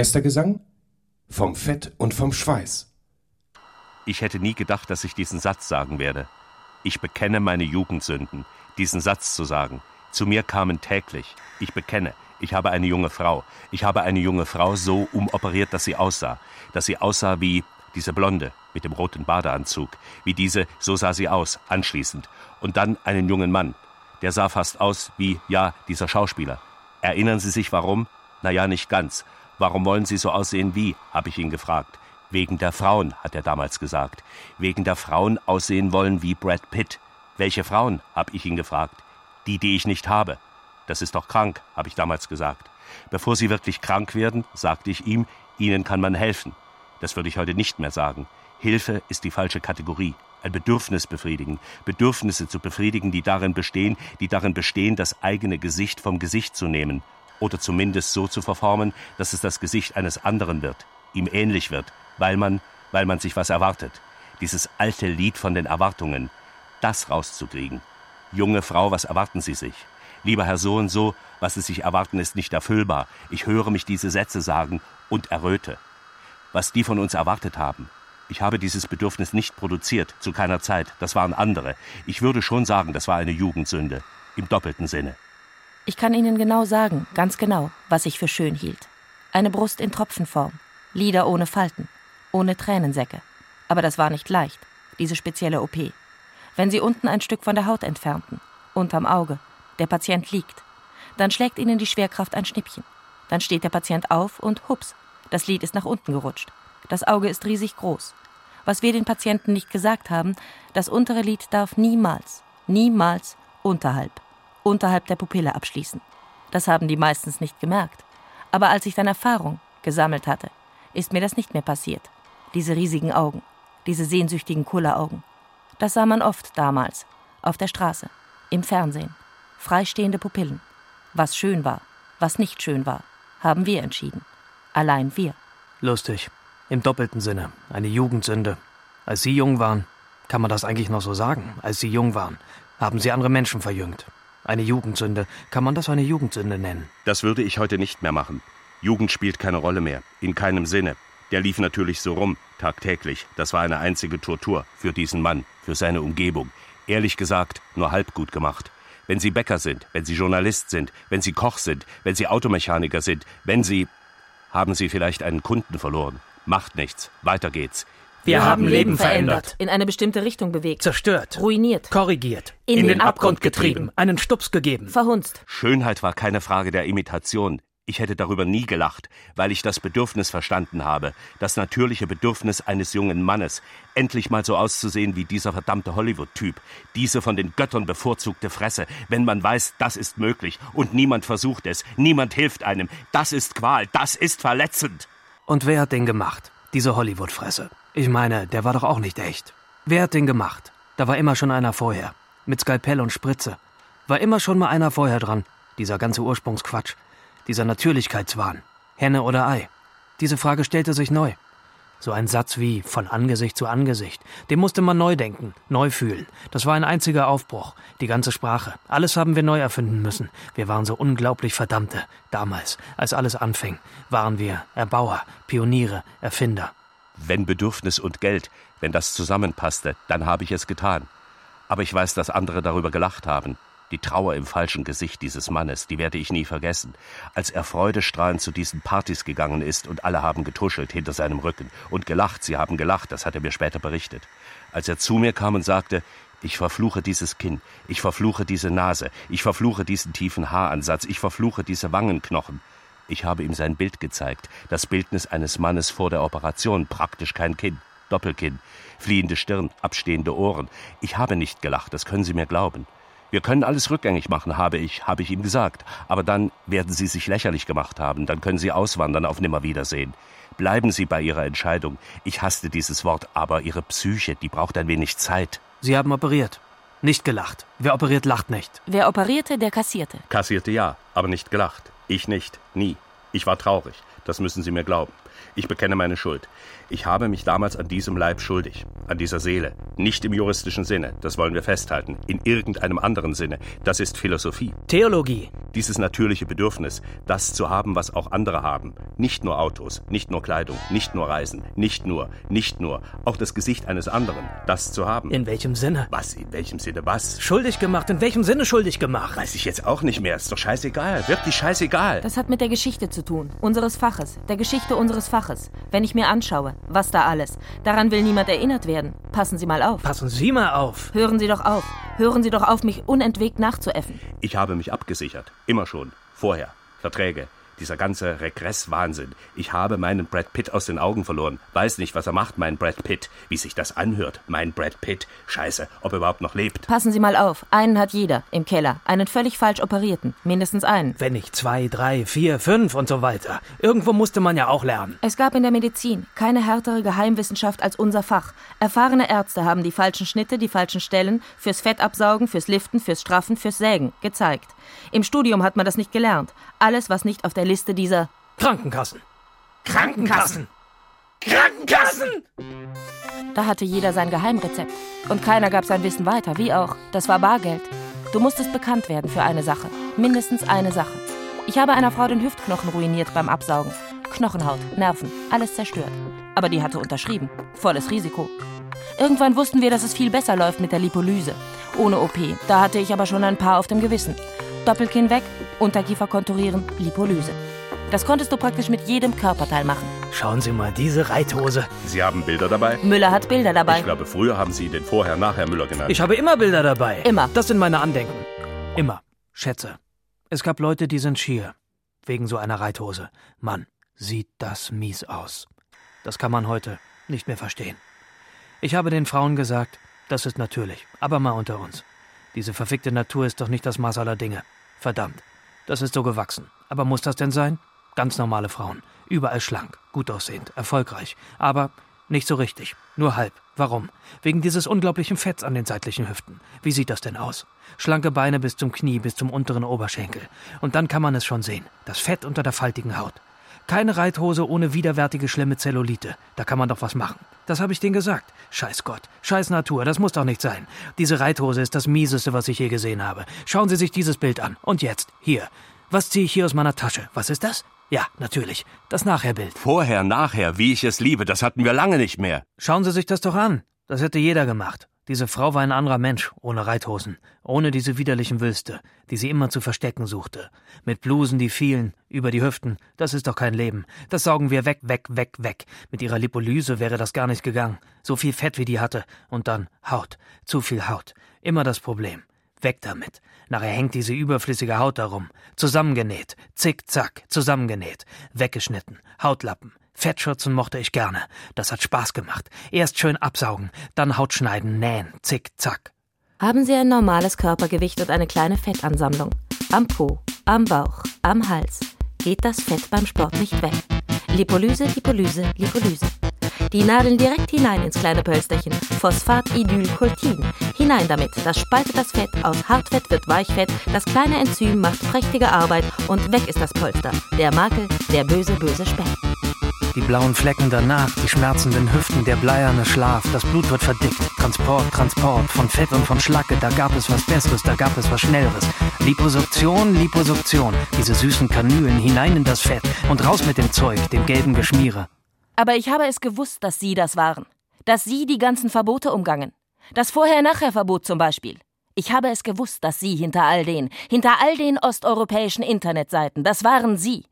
Erster Gesang vom Fett und vom Schweiß. Ich hätte nie gedacht, dass ich diesen Satz sagen werde. Ich bekenne meine Jugendsünden. Diesen Satz zu sagen. Zu mir kamen täglich. Ich bekenne. Ich habe eine junge Frau. Ich habe eine junge Frau so umoperiert, dass sie aussah. Dass sie aussah wie diese Blonde mit dem roten Badeanzug. Wie diese, so sah sie aus, anschließend. Und dann einen jungen Mann. Der sah fast aus wie, ja, dieser Schauspieler. Erinnern Sie sich warum? Na ja, nicht ganz. Warum wollen Sie so aussehen wie? habe ich ihn gefragt. Wegen der Frauen, hat er damals gesagt. Wegen der Frauen aussehen wollen wie Brad Pitt. Welche Frauen? habe ich ihn gefragt. Die, die ich nicht habe. Das ist doch krank, habe ich damals gesagt. Bevor Sie wirklich krank werden, sagte ich ihm, Ihnen kann man helfen. Das würde ich heute nicht mehr sagen. Hilfe ist die falsche Kategorie. Ein Bedürfnis befriedigen. Bedürfnisse zu befriedigen, die darin bestehen, die darin bestehen, das eigene Gesicht vom Gesicht zu nehmen. Oder zumindest so zu verformen, dass es das Gesicht eines anderen wird, ihm ähnlich wird, weil man, weil man sich was erwartet. Dieses alte Lied von den Erwartungen. Das rauszukriegen. Junge Frau, was erwarten Sie sich? Lieber Herr so und so, was Sie sich erwarten, ist nicht erfüllbar. Ich höre mich diese Sätze sagen und erröte. Was die von uns erwartet haben. Ich habe dieses Bedürfnis nicht produziert, zu keiner Zeit. Das waren andere. Ich würde schon sagen, das war eine Jugendsünde. Im doppelten Sinne. Ich kann Ihnen genau sagen, ganz genau, was ich für schön hielt. Eine Brust in Tropfenform, Lider ohne Falten, ohne Tränensäcke. Aber das war nicht leicht, diese spezielle OP. Wenn Sie unten ein Stück von der Haut entfernten, unterm Auge, der Patient liegt, dann schlägt Ihnen die Schwerkraft ein Schnippchen. Dann steht der Patient auf und hups, das Lid ist nach unten gerutscht. Das Auge ist riesig groß. Was wir den Patienten nicht gesagt haben, das untere Lid darf niemals, niemals unterhalb, unterhalb der Pupille abschließen. Das haben die meistens nicht gemerkt. Aber als ich dann Erfahrung gesammelt hatte, ist mir das nicht mehr passiert. Diese riesigen Augen, diese sehnsüchtigen Kulleraugen. Das sah man oft damals, auf der Straße, im Fernsehen. Freistehende Pupillen. Was schön war, was nicht schön war, haben wir entschieden. Allein wir. Lustig. Im doppelten Sinne. Eine Jugendsünde. Als Sie jung waren, kann man das eigentlich noch so sagen? Als Sie jung waren, haben Sie andere Menschen verjüngt. Eine Jugendsünde. Kann man das eine Jugendsünde nennen? Das würde ich heute nicht mehr machen. Jugend spielt keine Rolle mehr. In keinem Sinne. Der lief natürlich so rum, tagtäglich. Das war eine einzige Tortur für diesen Mann, für seine Umgebung. Ehrlich gesagt, nur halb gut gemacht. Wenn Sie Bäcker sind, wenn Sie Journalist sind, wenn Sie Koch sind, wenn Sie Automechaniker sind, wenn Sie. Haben Sie vielleicht einen Kunden verloren? Macht nichts. Weiter geht's. Wir haben Leben verändert. In eine bestimmte Richtung bewegt. Zerstört. Ruiniert. Korrigiert. In den den Abgrund Abgrund getrieben. Einen Stups gegeben. Verhunzt. Schönheit war keine Frage der Imitation. Ich hätte darüber nie gelacht, weil ich das Bedürfnis verstanden habe, das natürliche Bedürfnis eines jungen Mannes, endlich mal so auszusehen wie dieser verdammte Hollywood-Typ, diese von den Göttern bevorzugte Fresse, wenn man weiß, das ist möglich und niemand versucht es, niemand hilft einem, das ist Qual, das ist verletzend. Und wer hat den gemacht? Diese Hollywood-Fresse. Ich meine, der war doch auch nicht echt. Wer hat den gemacht? Da war immer schon einer vorher. Mit Skalpell und Spritze. War immer schon mal einer vorher dran. Dieser ganze Ursprungsquatsch. Dieser Natürlichkeitswahn. Henne oder Ei. Diese Frage stellte sich neu. So ein Satz wie von Angesicht zu Angesicht, den musste man neu denken, neu fühlen. Das war ein einziger Aufbruch, die ganze Sprache. Alles haben wir neu erfinden müssen. Wir waren so unglaublich Verdammte. Damals, als alles anfing, waren wir Erbauer, Pioniere, Erfinder. Wenn Bedürfnis und Geld, wenn das zusammenpasste, dann habe ich es getan. Aber ich weiß, dass andere darüber gelacht haben. Die Trauer im falschen Gesicht dieses Mannes, die werde ich nie vergessen. Als er freudestrahlend zu diesen Partys gegangen ist und alle haben getuschelt hinter seinem Rücken und gelacht, sie haben gelacht, das hat er mir später berichtet. Als er zu mir kam und sagte, ich verfluche dieses Kinn, ich verfluche diese Nase, ich verfluche diesen tiefen Haaransatz, ich verfluche diese Wangenknochen. Ich habe ihm sein Bild gezeigt, das Bildnis eines Mannes vor der Operation, praktisch kein Kinn, Doppelkinn, fliehende Stirn, abstehende Ohren. Ich habe nicht gelacht, das können Sie mir glauben. Wir können alles rückgängig machen, habe ich, habe ich ihm gesagt. Aber dann werden Sie sich lächerlich gemacht haben, dann können Sie auswandern auf Nimmerwiedersehen. Bleiben Sie bei Ihrer Entscheidung. Ich hasste dieses Wort, aber Ihre Psyche, die braucht ein wenig Zeit. Sie haben operiert. Nicht gelacht. Wer operiert, lacht nicht. Wer operierte, der kassierte. Kassierte ja, aber nicht gelacht. Ich nicht, nie. Ich war traurig, das müssen Sie mir glauben. Ich bekenne meine Schuld. Ich habe mich damals an diesem Leib schuldig, an dieser Seele. Nicht im juristischen Sinne, das wollen wir festhalten, in irgendeinem anderen Sinne. Das ist Philosophie. Theologie. Dieses natürliche Bedürfnis, das zu haben, was auch andere haben. Nicht nur Autos, nicht nur Kleidung, nicht nur Reisen, nicht nur, nicht nur, auch das Gesicht eines anderen, das zu haben. In welchem Sinne? was, in welchem Sinne was? Schuldig gemacht. In welchem Sinne schuldig gemacht? Weiß ich jetzt auch nicht mehr, ist doch scheißegal, wirklich scheißegal. Das hat mit der Geschichte zu tun, unseres Faches, der Geschichte unseres Faches. Wenn ich mir anschaue, was da alles, daran will niemand erinnert werden. Passen Sie mal auf. Passen Sie mal auf. Hören Sie doch auf. Hören Sie doch auf, mich unentwegt nachzuäffen. Ich habe mich abgesichert. Immer schon. Vorher. Verträge. Dieser ganze Regresswahnsinn. Ich habe meinen Brad Pitt aus den Augen verloren. Weiß nicht, was er macht, mein Brad Pitt. Wie sich das anhört. Mein Brad Pitt. Scheiße, ob er überhaupt noch lebt. Passen Sie mal auf. Einen hat jeder im Keller. Einen völlig falsch operierten. Mindestens einen. Wenn nicht zwei, drei, vier, fünf und so weiter. Irgendwo musste man ja auch lernen. Es gab in der Medizin keine härtere Geheimwissenschaft als unser Fach. Erfahrene Ärzte haben die falschen Schnitte, die falschen Stellen fürs Fettabsaugen, fürs Liften, fürs Straffen, fürs Sägen gezeigt. Im Studium hat man das nicht gelernt. Alles, was nicht auf der Liste dieser Krankenkassen. Krankenkassen. Krankenkassen! Da hatte jeder sein Geheimrezept. Und keiner gab sein Wissen weiter, wie auch. Das war Bargeld. Du musstest bekannt werden für eine Sache. Mindestens eine Sache. Ich habe einer Frau den Hüftknochen ruiniert beim Absaugen. Knochenhaut, Nerven, alles zerstört. Aber die hatte unterschrieben. Volles Risiko. Irgendwann wussten wir, dass es viel besser läuft mit der Lipolyse. Ohne OP. Da hatte ich aber schon ein paar auf dem Gewissen. Doppelkinn weg, Unterkiefer konturieren, Lipolyse. Das konntest du praktisch mit jedem Körperteil machen. Schauen Sie mal, diese Reithose. Sie haben Bilder dabei? Müller hat Bilder dabei. Ich glaube, früher haben Sie ihn den Vorher-Nachher-Müller genannt. Ich habe immer Bilder dabei. Immer. Das sind meine Andenken. Immer. Schätze. Es gab Leute, die sind schier. Wegen so einer Reithose. Mann, sieht das mies aus. Das kann man heute nicht mehr verstehen. Ich habe den Frauen gesagt, das ist natürlich, aber mal unter uns. Diese verfickte Natur ist doch nicht das Maß aller Dinge. Verdammt. Das ist so gewachsen. Aber muss das denn sein? Ganz normale Frauen. Überall schlank, gut aussehend, erfolgreich. Aber nicht so richtig. Nur halb. Warum? Wegen dieses unglaublichen Fetts an den seitlichen Hüften. Wie sieht das denn aus? Schlanke Beine bis zum Knie, bis zum unteren Oberschenkel. Und dann kann man es schon sehen. Das Fett unter der faltigen Haut. Keine Reithose ohne widerwärtige schlimme Zellulite. Da kann man doch was machen. Das habe ich denen gesagt. Scheiß Gott. Scheiß Natur. Das muss doch nicht sein. Diese Reithose ist das Mieseste, was ich je gesehen habe. Schauen Sie sich dieses Bild an. Und jetzt. Hier. Was ziehe ich hier aus meiner Tasche? Was ist das? Ja, natürlich. Das Nachherbild. Vorher, nachher, wie ich es liebe, das hatten wir lange nicht mehr. Schauen Sie sich das doch an. Das hätte jeder gemacht. Diese Frau war ein anderer Mensch, ohne Reithosen, ohne diese widerlichen Wülste, die sie immer zu verstecken suchte. Mit Blusen, die fielen, über die Hüften, das ist doch kein Leben. Das saugen wir weg, weg, weg, weg. Mit ihrer Lipolyse wäre das gar nicht gegangen. So viel Fett, wie die hatte. Und dann Haut. Zu viel Haut. Immer das Problem. Weg damit. Nachher hängt diese überflüssige Haut darum. Zusammengenäht. Zick, zack, zusammengenäht. Weggeschnitten. Hautlappen. Fettschürzen mochte ich gerne. Das hat Spaß gemacht. Erst schön absaugen, dann Haut schneiden, nähen. Zick, zack. Haben Sie ein normales Körpergewicht und eine kleine Fettansammlung? Am Po, am Bauch, am Hals. Geht das Fett beim Sport nicht weg? Lipolyse, Lipolyse, Lipolyse. Die Nadeln direkt hinein ins kleine Pölsterchen. Phosphatidylcoltin. Hinein damit. Das spaltet das Fett. Aus Hartfett wird Weichfett. Das kleine Enzym macht prächtige Arbeit und weg ist das Polster. Der Makel, der böse, böse Speck. Die blauen Flecken danach, die schmerzenden Hüften, der bleierne Schlaf, das Blut wird verdickt. Transport, Transport, von Fett und von Schlacke, da gab es was Besseres, da gab es was Schnelleres. Liposuktion, Liposuktion, diese süßen Kanülen hinein in das Fett und raus mit dem Zeug, dem gelben Geschmiere. Aber ich habe es gewusst, dass Sie das waren. Dass Sie die ganzen Verbote umgangen. Das Vorher-Nachher-Verbot zum Beispiel. Ich habe es gewusst, dass Sie hinter all den, hinter all den osteuropäischen Internetseiten, das waren Sie.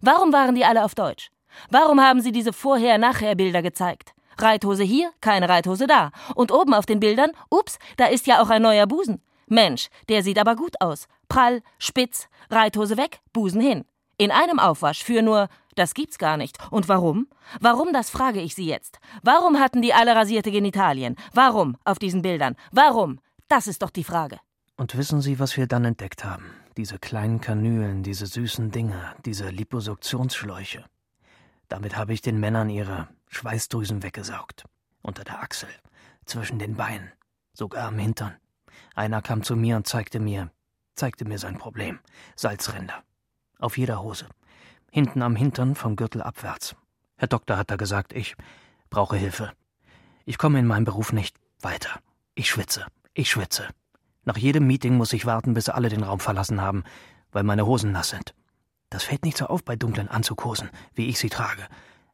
Warum waren die alle auf Deutsch? Warum haben Sie diese Vorher-Nachher-Bilder gezeigt? Reithose hier, keine Reithose da. Und oben auf den Bildern, ups, da ist ja auch ein neuer Busen. Mensch, der sieht aber gut aus. Prall, spitz, Reithose weg, Busen hin. In einem Aufwasch für nur, das gibt's gar nicht. Und warum? Warum, das frage ich Sie jetzt. Warum hatten die alle rasierte Genitalien? Warum auf diesen Bildern? Warum? Das ist doch die Frage. Und wissen Sie, was wir dann entdeckt haben? Diese kleinen Kanülen, diese süßen Dinger, diese Liposuktionsschläuche. Damit habe ich den Männern ihre Schweißdrüsen weggesaugt. Unter der Achsel, zwischen den Beinen, sogar am Hintern. Einer kam zu mir und zeigte mir, zeigte mir sein Problem. Salzränder. Auf jeder Hose. Hinten am Hintern vom Gürtel abwärts. Herr Doktor hat da gesagt, ich brauche Hilfe. Ich komme in meinem Beruf nicht weiter. Ich schwitze. Ich schwitze. Nach jedem Meeting muss ich warten, bis alle den Raum verlassen haben, weil meine Hosen nass sind. Das fällt nicht so auf bei dunklen Anzughosen, wie ich sie trage.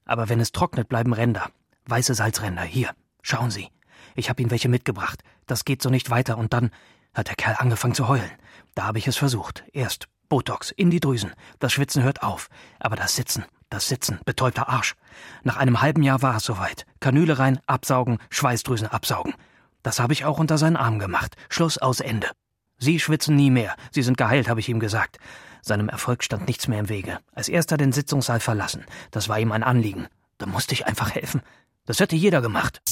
Aber wenn es trocknet, bleiben Ränder. Weiße Salzränder. Hier, schauen Sie. Ich habe Ihnen welche mitgebracht. Das geht so nicht weiter. Und dann hat der Kerl angefangen zu heulen. Da habe ich es versucht. Erst Botox in die Drüsen. Das Schwitzen hört auf. Aber das Sitzen, das Sitzen, betäubter Arsch. Nach einem halben Jahr war es soweit. Kanüle rein, absaugen, Schweißdrüsen absaugen. Das habe ich auch unter seinen Arm gemacht. Schluss aus Ende. Sie schwitzen nie mehr. Sie sind geheilt, habe ich ihm gesagt. Seinem Erfolg stand nichts mehr im Wege. Als erster den Sitzungssaal verlassen. Das war ihm ein Anliegen. Da musste ich einfach helfen. Das hätte jeder gemacht.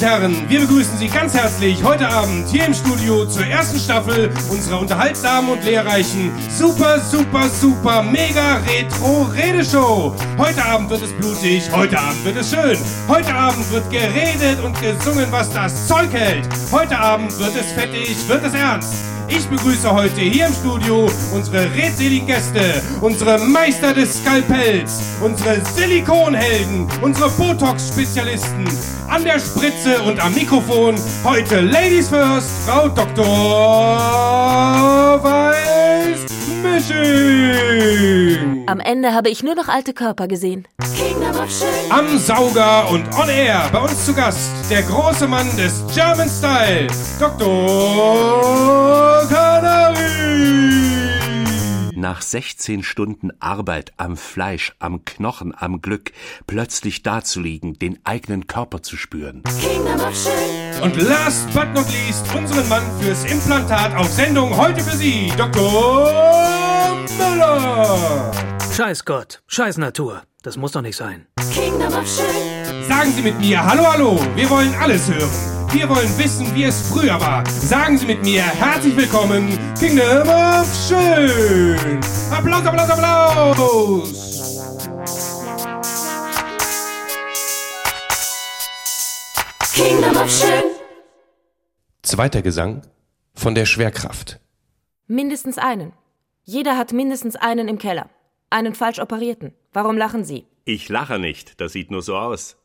Und Herren, wir begrüßen Sie ganz herzlich heute Abend hier im Studio zur ersten Staffel unserer unterhaltsamen und lehrreichen Super, Super, Super, Mega Retro Redeshow. Heute Abend wird es blutig, heute Abend wird es schön. Heute Abend wird geredet und gesungen, was das Zeug hält. Heute Abend wird es fettig, wird es ernst. Ich begrüße heute hier im Studio unsere redseligen Gäste, unsere Meister des Skalpells, unsere Silikonhelden, unsere Botox-Spezialisten. An der Spritze und am Mikrofon heute Ladies First, Frau Dr. Weiß Misching. Am Ende habe ich nur noch alte Körper gesehen. Kingdom of Schön. Am Sauger und on air bei uns zu Gast der große Mann des German Style, Dr. Nach 16 Stunden Arbeit am Fleisch, am Knochen, am Glück, plötzlich dazuliegen, den eigenen Körper zu spüren. Kingdom of Schön. Und last but not least unseren Mann fürs Implantat auf Sendung heute für Sie, Dr. Müller. Scheiß Gott, scheiß Natur. Das muss doch nicht sein. Kingdom of Schön. Sagen Sie mit mir Hallo, hallo, wir wollen alles hören. Wir wollen wissen, wie es früher war. Sagen Sie mit mir herzlich willkommen, Kingdom of Schön. Applaus, Applaus, Applaus. Kingdom of Schön. Zweiter Gesang von der Schwerkraft. Mindestens einen. Jeder hat mindestens einen im Keller. Einen falsch operierten. Warum lachen Sie? Ich lache nicht, das sieht nur so aus.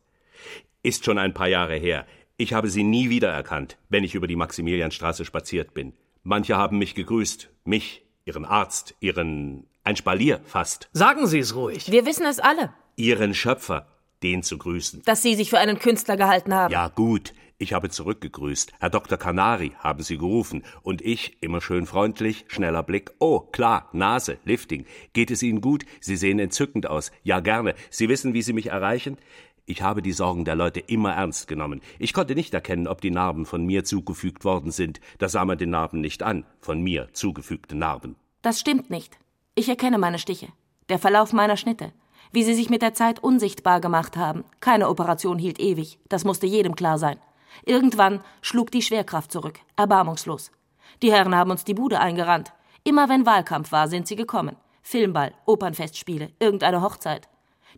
Ist schon ein paar Jahre her. Ich habe sie nie wiedererkannt, wenn ich über die Maximilianstraße spaziert bin. Manche haben mich gegrüßt, mich, ihren Arzt, ihren Ein Spalier fast. Sagen Sie es ruhig. Wir wissen es alle, Ihren Schöpfer, den zu grüßen. dass Sie sich für einen Künstler gehalten haben. Ja, gut. Ich habe zurückgegrüßt. Herr Dr. Kanari haben Sie gerufen. Und ich, immer schön freundlich, schneller Blick. Oh, klar, Nase, Lifting. Geht es Ihnen gut? Sie sehen entzückend aus. Ja, gerne. Sie wissen, wie Sie mich erreichen? Ich habe die Sorgen der Leute immer ernst genommen. Ich konnte nicht erkennen, ob die Narben von mir zugefügt worden sind. Da sah man den Narben nicht an. Von mir zugefügte Narben. Das stimmt nicht. Ich erkenne meine Stiche. Der Verlauf meiner Schnitte. Wie sie sich mit der Zeit unsichtbar gemacht haben. Keine Operation hielt ewig. Das musste jedem klar sein. Irgendwann schlug die Schwerkraft zurück. Erbarmungslos. Die Herren haben uns die Bude eingerannt. Immer wenn Wahlkampf war, sind sie gekommen. Filmball, Opernfestspiele, irgendeine Hochzeit.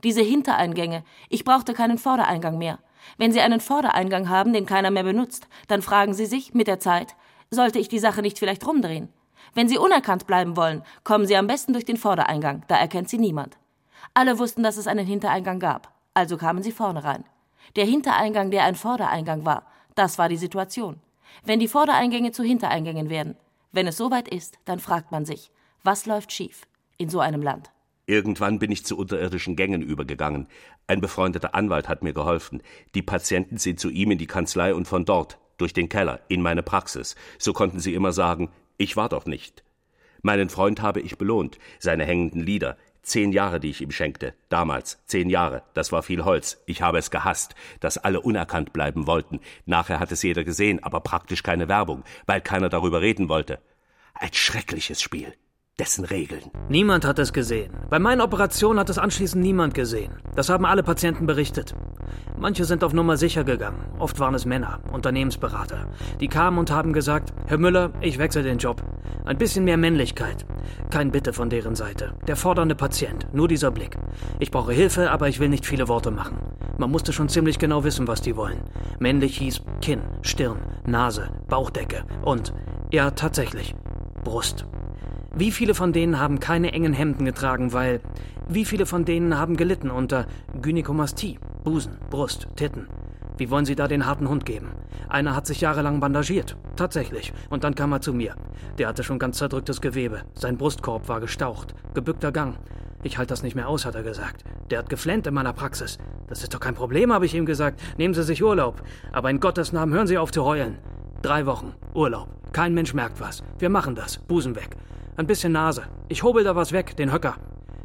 Diese Hintereingänge. Ich brauchte keinen Vordereingang mehr. Wenn Sie einen Vordereingang haben, den keiner mehr benutzt, dann fragen Sie sich mit der Zeit, sollte ich die Sache nicht vielleicht rumdrehen? Wenn Sie unerkannt bleiben wollen, kommen Sie am besten durch den Vordereingang, da erkennt Sie niemand. Alle wussten, dass es einen Hintereingang gab, also kamen sie vorne rein. Der Hintereingang, der ein Vordereingang war, das war die Situation. Wenn die Vordereingänge zu Hintereingängen werden, wenn es soweit ist, dann fragt man sich, was läuft schief in so einem Land? Irgendwann bin ich zu unterirdischen Gängen übergegangen. Ein befreundeter Anwalt hat mir geholfen. Die Patienten sind zu ihm in die Kanzlei und von dort, durch den Keller, in meine Praxis. So konnten sie immer sagen, ich war doch nicht. Meinen Freund habe ich belohnt, seine hängenden Lieder, Zehn Jahre, die ich ihm schenkte. Damals. Zehn Jahre. Das war viel Holz. Ich habe es gehasst, dass alle unerkannt bleiben wollten. Nachher hat es jeder gesehen, aber praktisch keine Werbung, weil keiner darüber reden wollte. Ein schreckliches Spiel. Dessen Regeln. Niemand hat es gesehen. Bei meinen Operationen hat es anschließend niemand gesehen. Das haben alle Patienten berichtet. Manche sind auf Nummer sicher gegangen. Oft waren es Männer, Unternehmensberater. Die kamen und haben gesagt, Herr Müller, ich wechsle den Job. Ein bisschen mehr Männlichkeit. Kein Bitte von deren Seite. Der fordernde Patient. Nur dieser Blick. Ich brauche Hilfe, aber ich will nicht viele Worte machen. Man musste schon ziemlich genau wissen, was die wollen. Männlich hieß Kinn, Stirn, Nase, Bauchdecke und, ja, tatsächlich, Brust. Wie viele von denen haben keine engen Hemden getragen, weil wie viele von denen haben gelitten unter Gynäkomastie, Busen, Brust, Titten? Wie wollen Sie da den harten Hund geben? Einer hat sich jahrelang bandagiert. Tatsächlich. Und dann kam er zu mir. Der hatte schon ganz zerdrücktes Gewebe. Sein Brustkorb war gestaucht. Gebückter Gang. Ich halte das nicht mehr aus, hat er gesagt. Der hat geflennt in meiner Praxis. Das ist doch kein Problem, habe ich ihm gesagt. Nehmen Sie sich Urlaub. Aber in Gottes Namen hören Sie auf zu heulen. Drei Wochen. Urlaub. Kein Mensch merkt was. Wir machen das. Busen weg. Ein bisschen Nase. Ich hobel da was weg, den Höcker.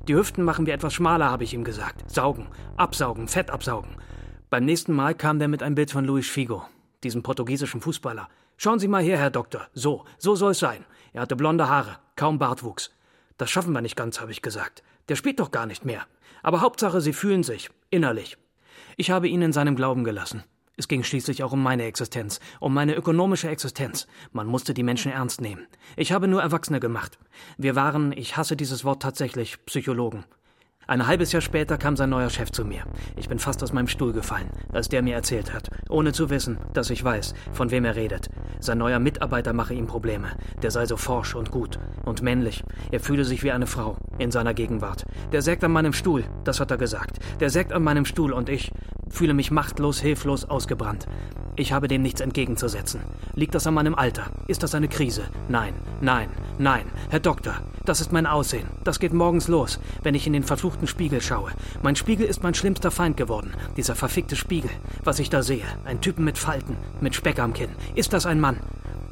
Die Hüften machen wir etwas schmaler, habe ich ihm gesagt. Saugen, absaugen, Fett absaugen. Beim nächsten Mal kam der mit einem Bild von Luis Figo, diesem portugiesischen Fußballer. Schauen Sie mal her, Herr Doktor. So, so soll es sein. Er hatte blonde Haare, kaum Bartwuchs. Das schaffen wir nicht ganz, habe ich gesagt. Der spielt doch gar nicht mehr. Aber Hauptsache, Sie fühlen sich, innerlich. Ich habe ihn in seinem Glauben gelassen. Es ging schließlich auch um meine Existenz, um meine ökonomische Existenz. Man musste die Menschen ernst nehmen. Ich habe nur Erwachsene gemacht. Wir waren, ich hasse dieses Wort tatsächlich, Psychologen. Ein halbes Jahr später kam sein neuer Chef zu mir. Ich bin fast aus meinem Stuhl gefallen, als der mir erzählt hat, ohne zu wissen, dass ich weiß, von wem er redet. Sein neuer Mitarbeiter mache ihm Probleme. Der sei so forsch und gut und männlich. Er fühle sich wie eine Frau in seiner Gegenwart. Der sägt an meinem Stuhl, das hat er gesagt. Der sägt an meinem Stuhl und ich fühle mich machtlos, hilflos, ausgebrannt. Ich habe dem nichts entgegenzusetzen. Liegt das an meinem Alter? Ist das eine Krise? Nein, nein, nein. Herr Doktor, das ist mein Aussehen. Das geht morgens los, wenn ich in den verfluchten Spiegel schaue. Mein Spiegel ist mein schlimmster Feind geworden. Dieser verfickte Spiegel. Was ich da sehe. Ein Typen mit Falten, mit Speck am Kinn. Ist das ein Mann?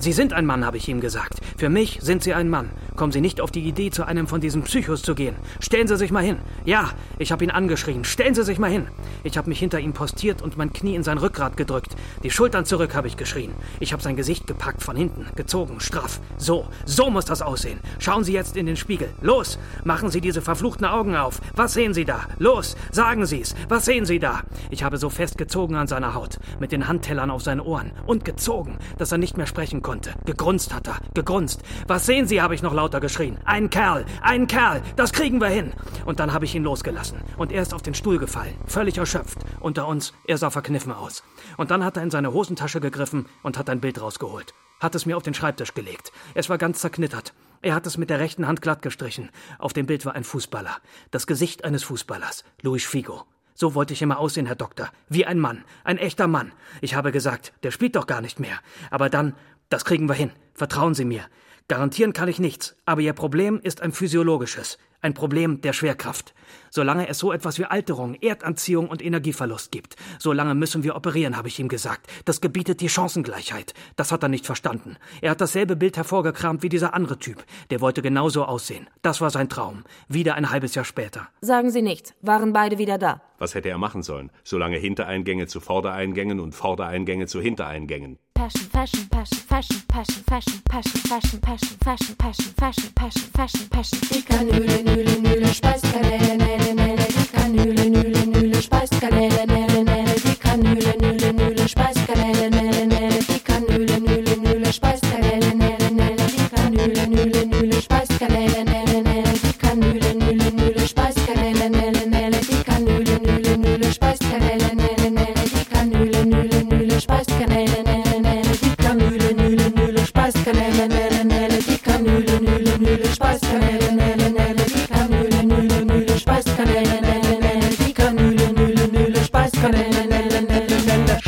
Sie sind ein Mann, habe ich ihm gesagt. Für mich sind Sie ein Mann. Kommen Sie nicht auf die Idee, zu einem von diesen Psychos zu gehen. Stellen Sie sich mal hin. Ja, ich habe ihn angeschrien. Stellen Sie sich mal hin. Ich habe mich hinter ihm postiert und mein Knie in sein Rückgrat gedrückt. Die Schultern zurück, habe ich geschrien. Ich habe sein Gesicht gepackt von hinten, gezogen, straff. So, so muss das aussehen. Schauen Sie jetzt in den Spiegel. Los, machen Sie diese verfluchten Augen auf. Was sehen Sie da? Los, sagen Sie es. Was sehen Sie da? Ich habe so fest gezogen an seiner Haut, mit den Handtellern auf seine Ohren und gezogen, dass er nicht mehr sprechen konnte. Gegrunzt hat er, gegrunzt. Was sehen Sie, habe ich noch lauter geschrien. Ein Kerl, ein Kerl, das kriegen wir hin. Und dann habe ich ihn losgelassen. Und er ist auf den Stuhl gefallen, völlig erschöpft. Unter uns, er sah verkniffen aus. Und dann hat er in seine Hosentasche gegriffen und hat ein Bild rausgeholt. Hat es mir auf den Schreibtisch gelegt. Es war ganz zerknittert. Er hat es mit der rechten Hand glatt gestrichen. Auf dem Bild war ein Fußballer. Das Gesicht eines Fußballers. Luis Figo. So wollte ich immer aussehen, Herr Doktor. Wie ein Mann. Ein echter Mann. Ich habe gesagt, der spielt doch gar nicht mehr. Aber dann das kriegen wir hin. Vertrauen Sie mir. Garantieren kann ich nichts, aber Ihr Problem ist ein physiologisches, ein Problem der Schwerkraft. Solange es so etwas wie Alterung, Erdanziehung und Energieverlust gibt, solange müssen wir operieren, habe ich ihm gesagt. Das gebietet die Chancengleichheit. Das hat er nicht verstanden. Er hat dasselbe Bild hervorgekramt wie dieser andere Typ. Der wollte genauso aussehen. Das war sein Traum. Wieder ein halbes Jahr später. Sagen Sie nichts. Waren beide wieder da? Was hätte er machen sollen? Solange Hintereingänge zu Vordereingängen und Vordereingänge zu Hintereingängen. Passion, Fashion, Passion, Fashion, Passion, Fashion, Passion, Fashion, Passion, Fashion, Passion, Fashion, Passion, Fashion, Passion. Die Kanüle, Nüle, Nüle, Speiskanäle, Näle, Näle, die Kanüle, Nüle, Nüle, Speiskanäle, Näle, Näle, die Kanüle, Nüle, Nüle, Speiskanäle, Näle, Näle, die Kanüle, Nüle, Nüle, Speiskanäle,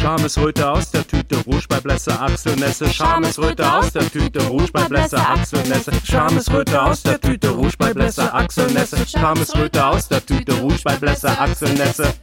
Näle. Schamesröte aus der Tüte, Rouge bei Blässe, Achselnässe. Schamesröte aus der Tüte, Rouge bei Blässe, Achselnässe. Schamesröte aus der Tüte, Rouge bei Blässe, Achselnässe. Schamesröte aus der Tüte, Rouge bei Blässe, Achselnässe.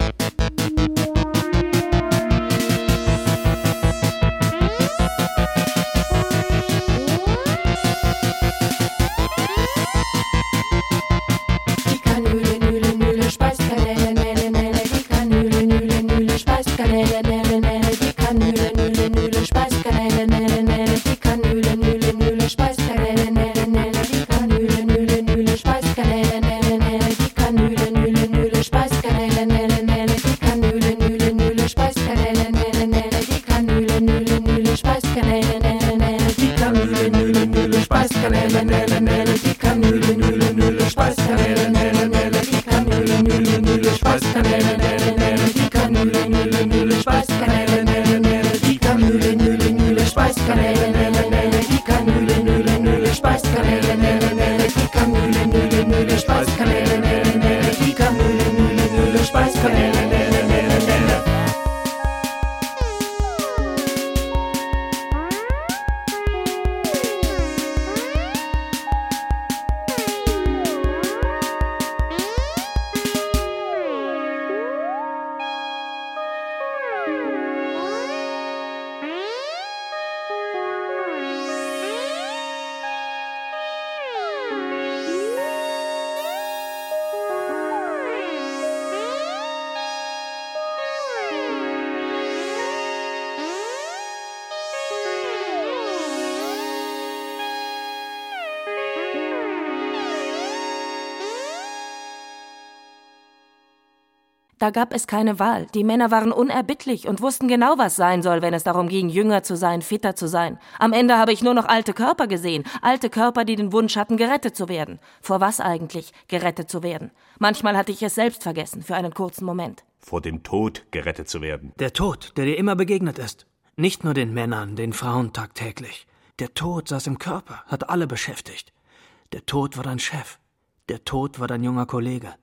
Da gab es keine Wahl. Die Männer waren unerbittlich und wussten genau, was sein soll, wenn es darum ging, jünger zu sein, fitter zu sein. Am Ende habe ich nur noch alte Körper gesehen. Alte Körper, die den Wunsch hatten, gerettet zu werden. Vor was eigentlich? Gerettet zu werden. Manchmal hatte ich es selbst vergessen, für einen kurzen Moment. Vor dem Tod gerettet zu werden. Der Tod, der dir immer begegnet ist. Nicht nur den Männern, den Frauen tagtäglich. Der Tod saß im Körper, hat alle beschäftigt. Der Tod war dein Chef. Der Tod war dein junger Kollege.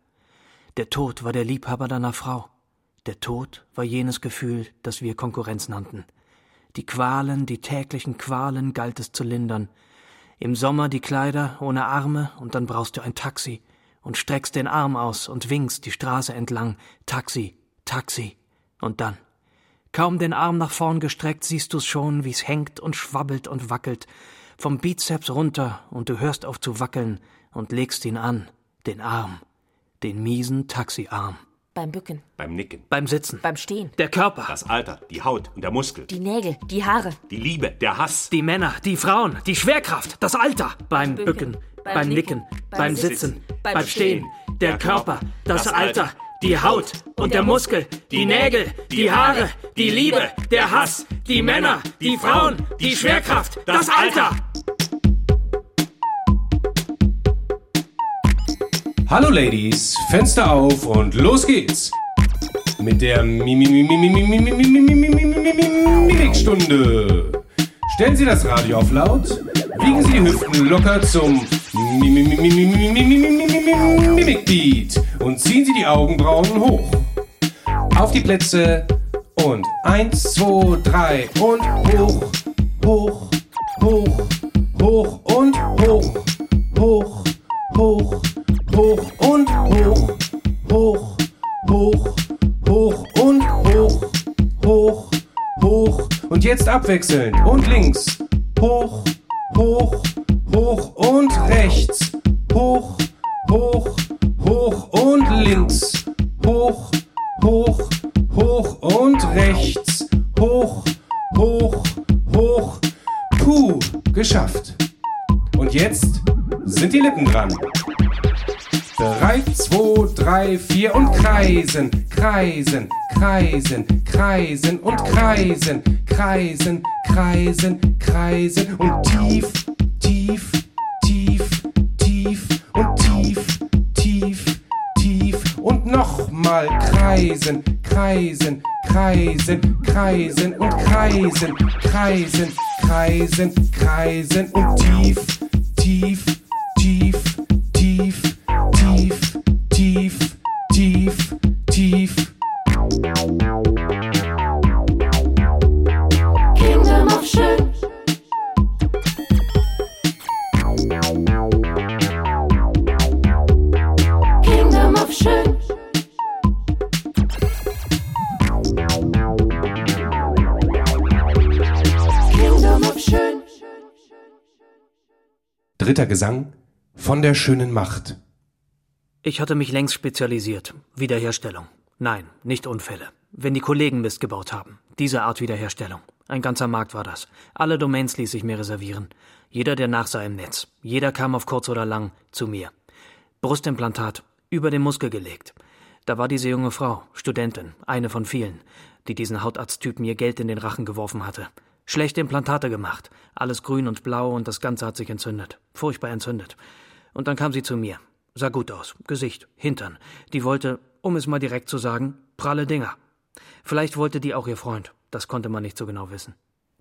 Der Tod war der Liebhaber deiner Frau. Der Tod war jenes Gefühl, das wir Konkurrenz nannten. Die Qualen, die täglichen Qualen galt es zu lindern. Im Sommer die Kleider ohne Arme und dann brauchst du ein Taxi und streckst den Arm aus und winkst die Straße entlang. Taxi, Taxi. Und dann. Kaum den Arm nach vorn gestreckt, siehst du's schon, wie's hängt und schwabbelt und wackelt. Vom Bizeps runter und du hörst auf zu wackeln und legst ihn an, den Arm, den miesen Taxiarm. Beim Bücken, Beim Nicken. Beim Sitzen. beim Stehen, Der Körper. Das Alter, die Haut und der Muskel. die Nägel, die Haare. Die Liebe, der Hass. Die Männer, die Frauen, die Schwerkraft, das Alter. Beim Bücken, Bücken, beim beim Nicken, beim Sitzen, Sitzen, beim Stehen, der Körper, das das Alter, Alter, die Haut und der Muskel, die Nägel, die Haare, die Liebe, der Hass, die Männer, die Frauen, die Schwerkraft, das Alter. Hallo Ladies, Fenster auf und los geht's. Mit der Mimikstunde. Stellen Sie das Radio auf laut, wiegen Sie die Hüften locker zum Mimikbeat und ziehen Sie die Augenbrauen hoch. Auf die Plätze und eins, zwei, drei und hoch, hoch, hoch, hoch und hoch, hoch, hoch, hoch und hoch, hoch, hoch, hoch und hoch, hoch, hoch. Und jetzt abwechselnd und links, hoch, hoch, hoch und rechts, hoch, hoch, hoch und links, hoch, hoch, hoch und rechts, hoch, hoch, hoch. Puh, geschafft. Und jetzt sind die Lippen dran. Drei, zwei, drei, vier und kreisen, kreisen, kreisen, kreisen und kreisen, kreisen, kreisen, kreisen und tief, tief, tief, tief und tief, tief, tief und nochmal kreisen, kreisen, kreisen, kreisen und kreisen, kreisen, kreisen, kreisen und tief, tief, tief, Dritter Gesang von der schönen Macht. Ich hatte mich längst spezialisiert. Wiederherstellung. Nein, nicht Unfälle. Wenn die Kollegen Mist gebaut haben. Diese Art Wiederherstellung. Ein ganzer Markt war das. Alle Domains ließ ich mir reservieren. Jeder, der nachsah im Netz. Jeder kam auf kurz oder lang zu mir. Brustimplantat. Über den Muskel gelegt. Da war diese junge Frau, Studentin, eine von vielen, die diesen Hautarzttyp mir Geld in den Rachen geworfen hatte. Schlechte Implantate gemacht. Alles grün und blau und das Ganze hat sich entzündet. Furchtbar entzündet. Und dann kam sie zu mir. Sah gut aus. Gesicht, Hintern. Die wollte, um es mal direkt zu sagen, pralle Dinger. Vielleicht wollte die auch ihr Freund. Das konnte man nicht so genau wissen.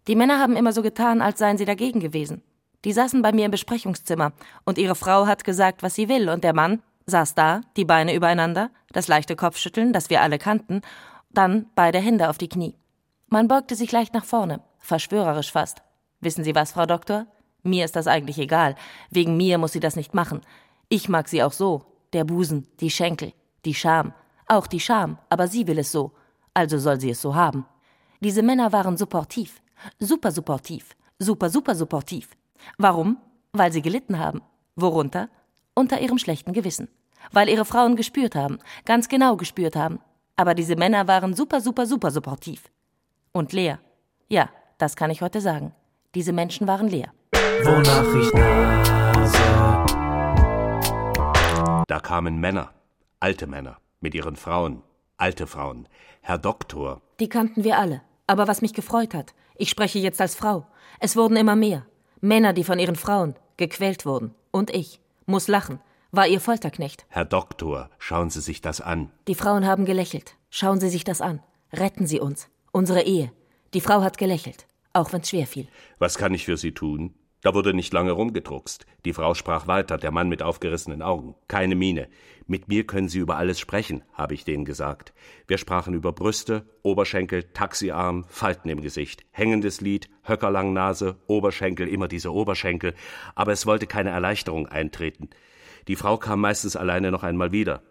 Die Männer haben immer so getan, als seien sie dagegen gewesen. Die saßen bei mir im Besprechungszimmer und ihre Frau hat gesagt, was sie will, und der Mann saß da, die Beine übereinander, das leichte Kopfschütteln, das wir alle kannten, dann beide Hände auf die Knie. Man beugte sich leicht nach vorne, verschwörerisch fast. Wissen Sie was, Frau Doktor? Mir ist das eigentlich egal. Wegen mir muss sie das nicht machen. Ich mag sie auch so. Der Busen, die Schenkel, die Scham. Auch die Scham, aber sie will es so. Also soll sie es so haben. Diese Männer waren supportiv. Super supportiv. Super, super supportiv. Warum? Weil sie gelitten haben. Worunter? Unter ihrem schlechten Gewissen. Weil ihre Frauen gespürt haben. Ganz genau gespürt haben. Aber diese Männer waren super, super, super supportiv. Und leer. Ja, das kann ich heute sagen. Diese Menschen waren leer. Wonach riecht Nase? Da kamen Männer, alte Männer, mit ihren Frauen, alte Frauen. Herr Doktor, Die kannten wir alle. Aber was mich gefreut hat, ich spreche jetzt als Frau. Es wurden immer mehr. Männer, die von ihren Frauen gequält wurden. Und ich muss lachen, war ihr Folterknecht. Herr Doktor, schauen Sie sich das an. Die Frauen haben gelächelt. Schauen Sie sich das an. Retten Sie uns. Unsere Ehe. Die Frau hat gelächelt, auch wenn's schwer fiel. Was kann ich für Sie tun? Da wurde nicht lange rumgedruckst. Die Frau sprach weiter, der Mann mit aufgerissenen Augen. Keine Miene. Mit mir können Sie über alles sprechen, habe ich denen gesagt. Wir sprachen über Brüste, Oberschenkel, Taxiarm, Falten im Gesicht, hängendes Lied, Höckerlangnase, Oberschenkel, immer diese Oberschenkel. Aber es wollte keine Erleichterung eintreten. Die Frau kam meistens alleine noch einmal wieder.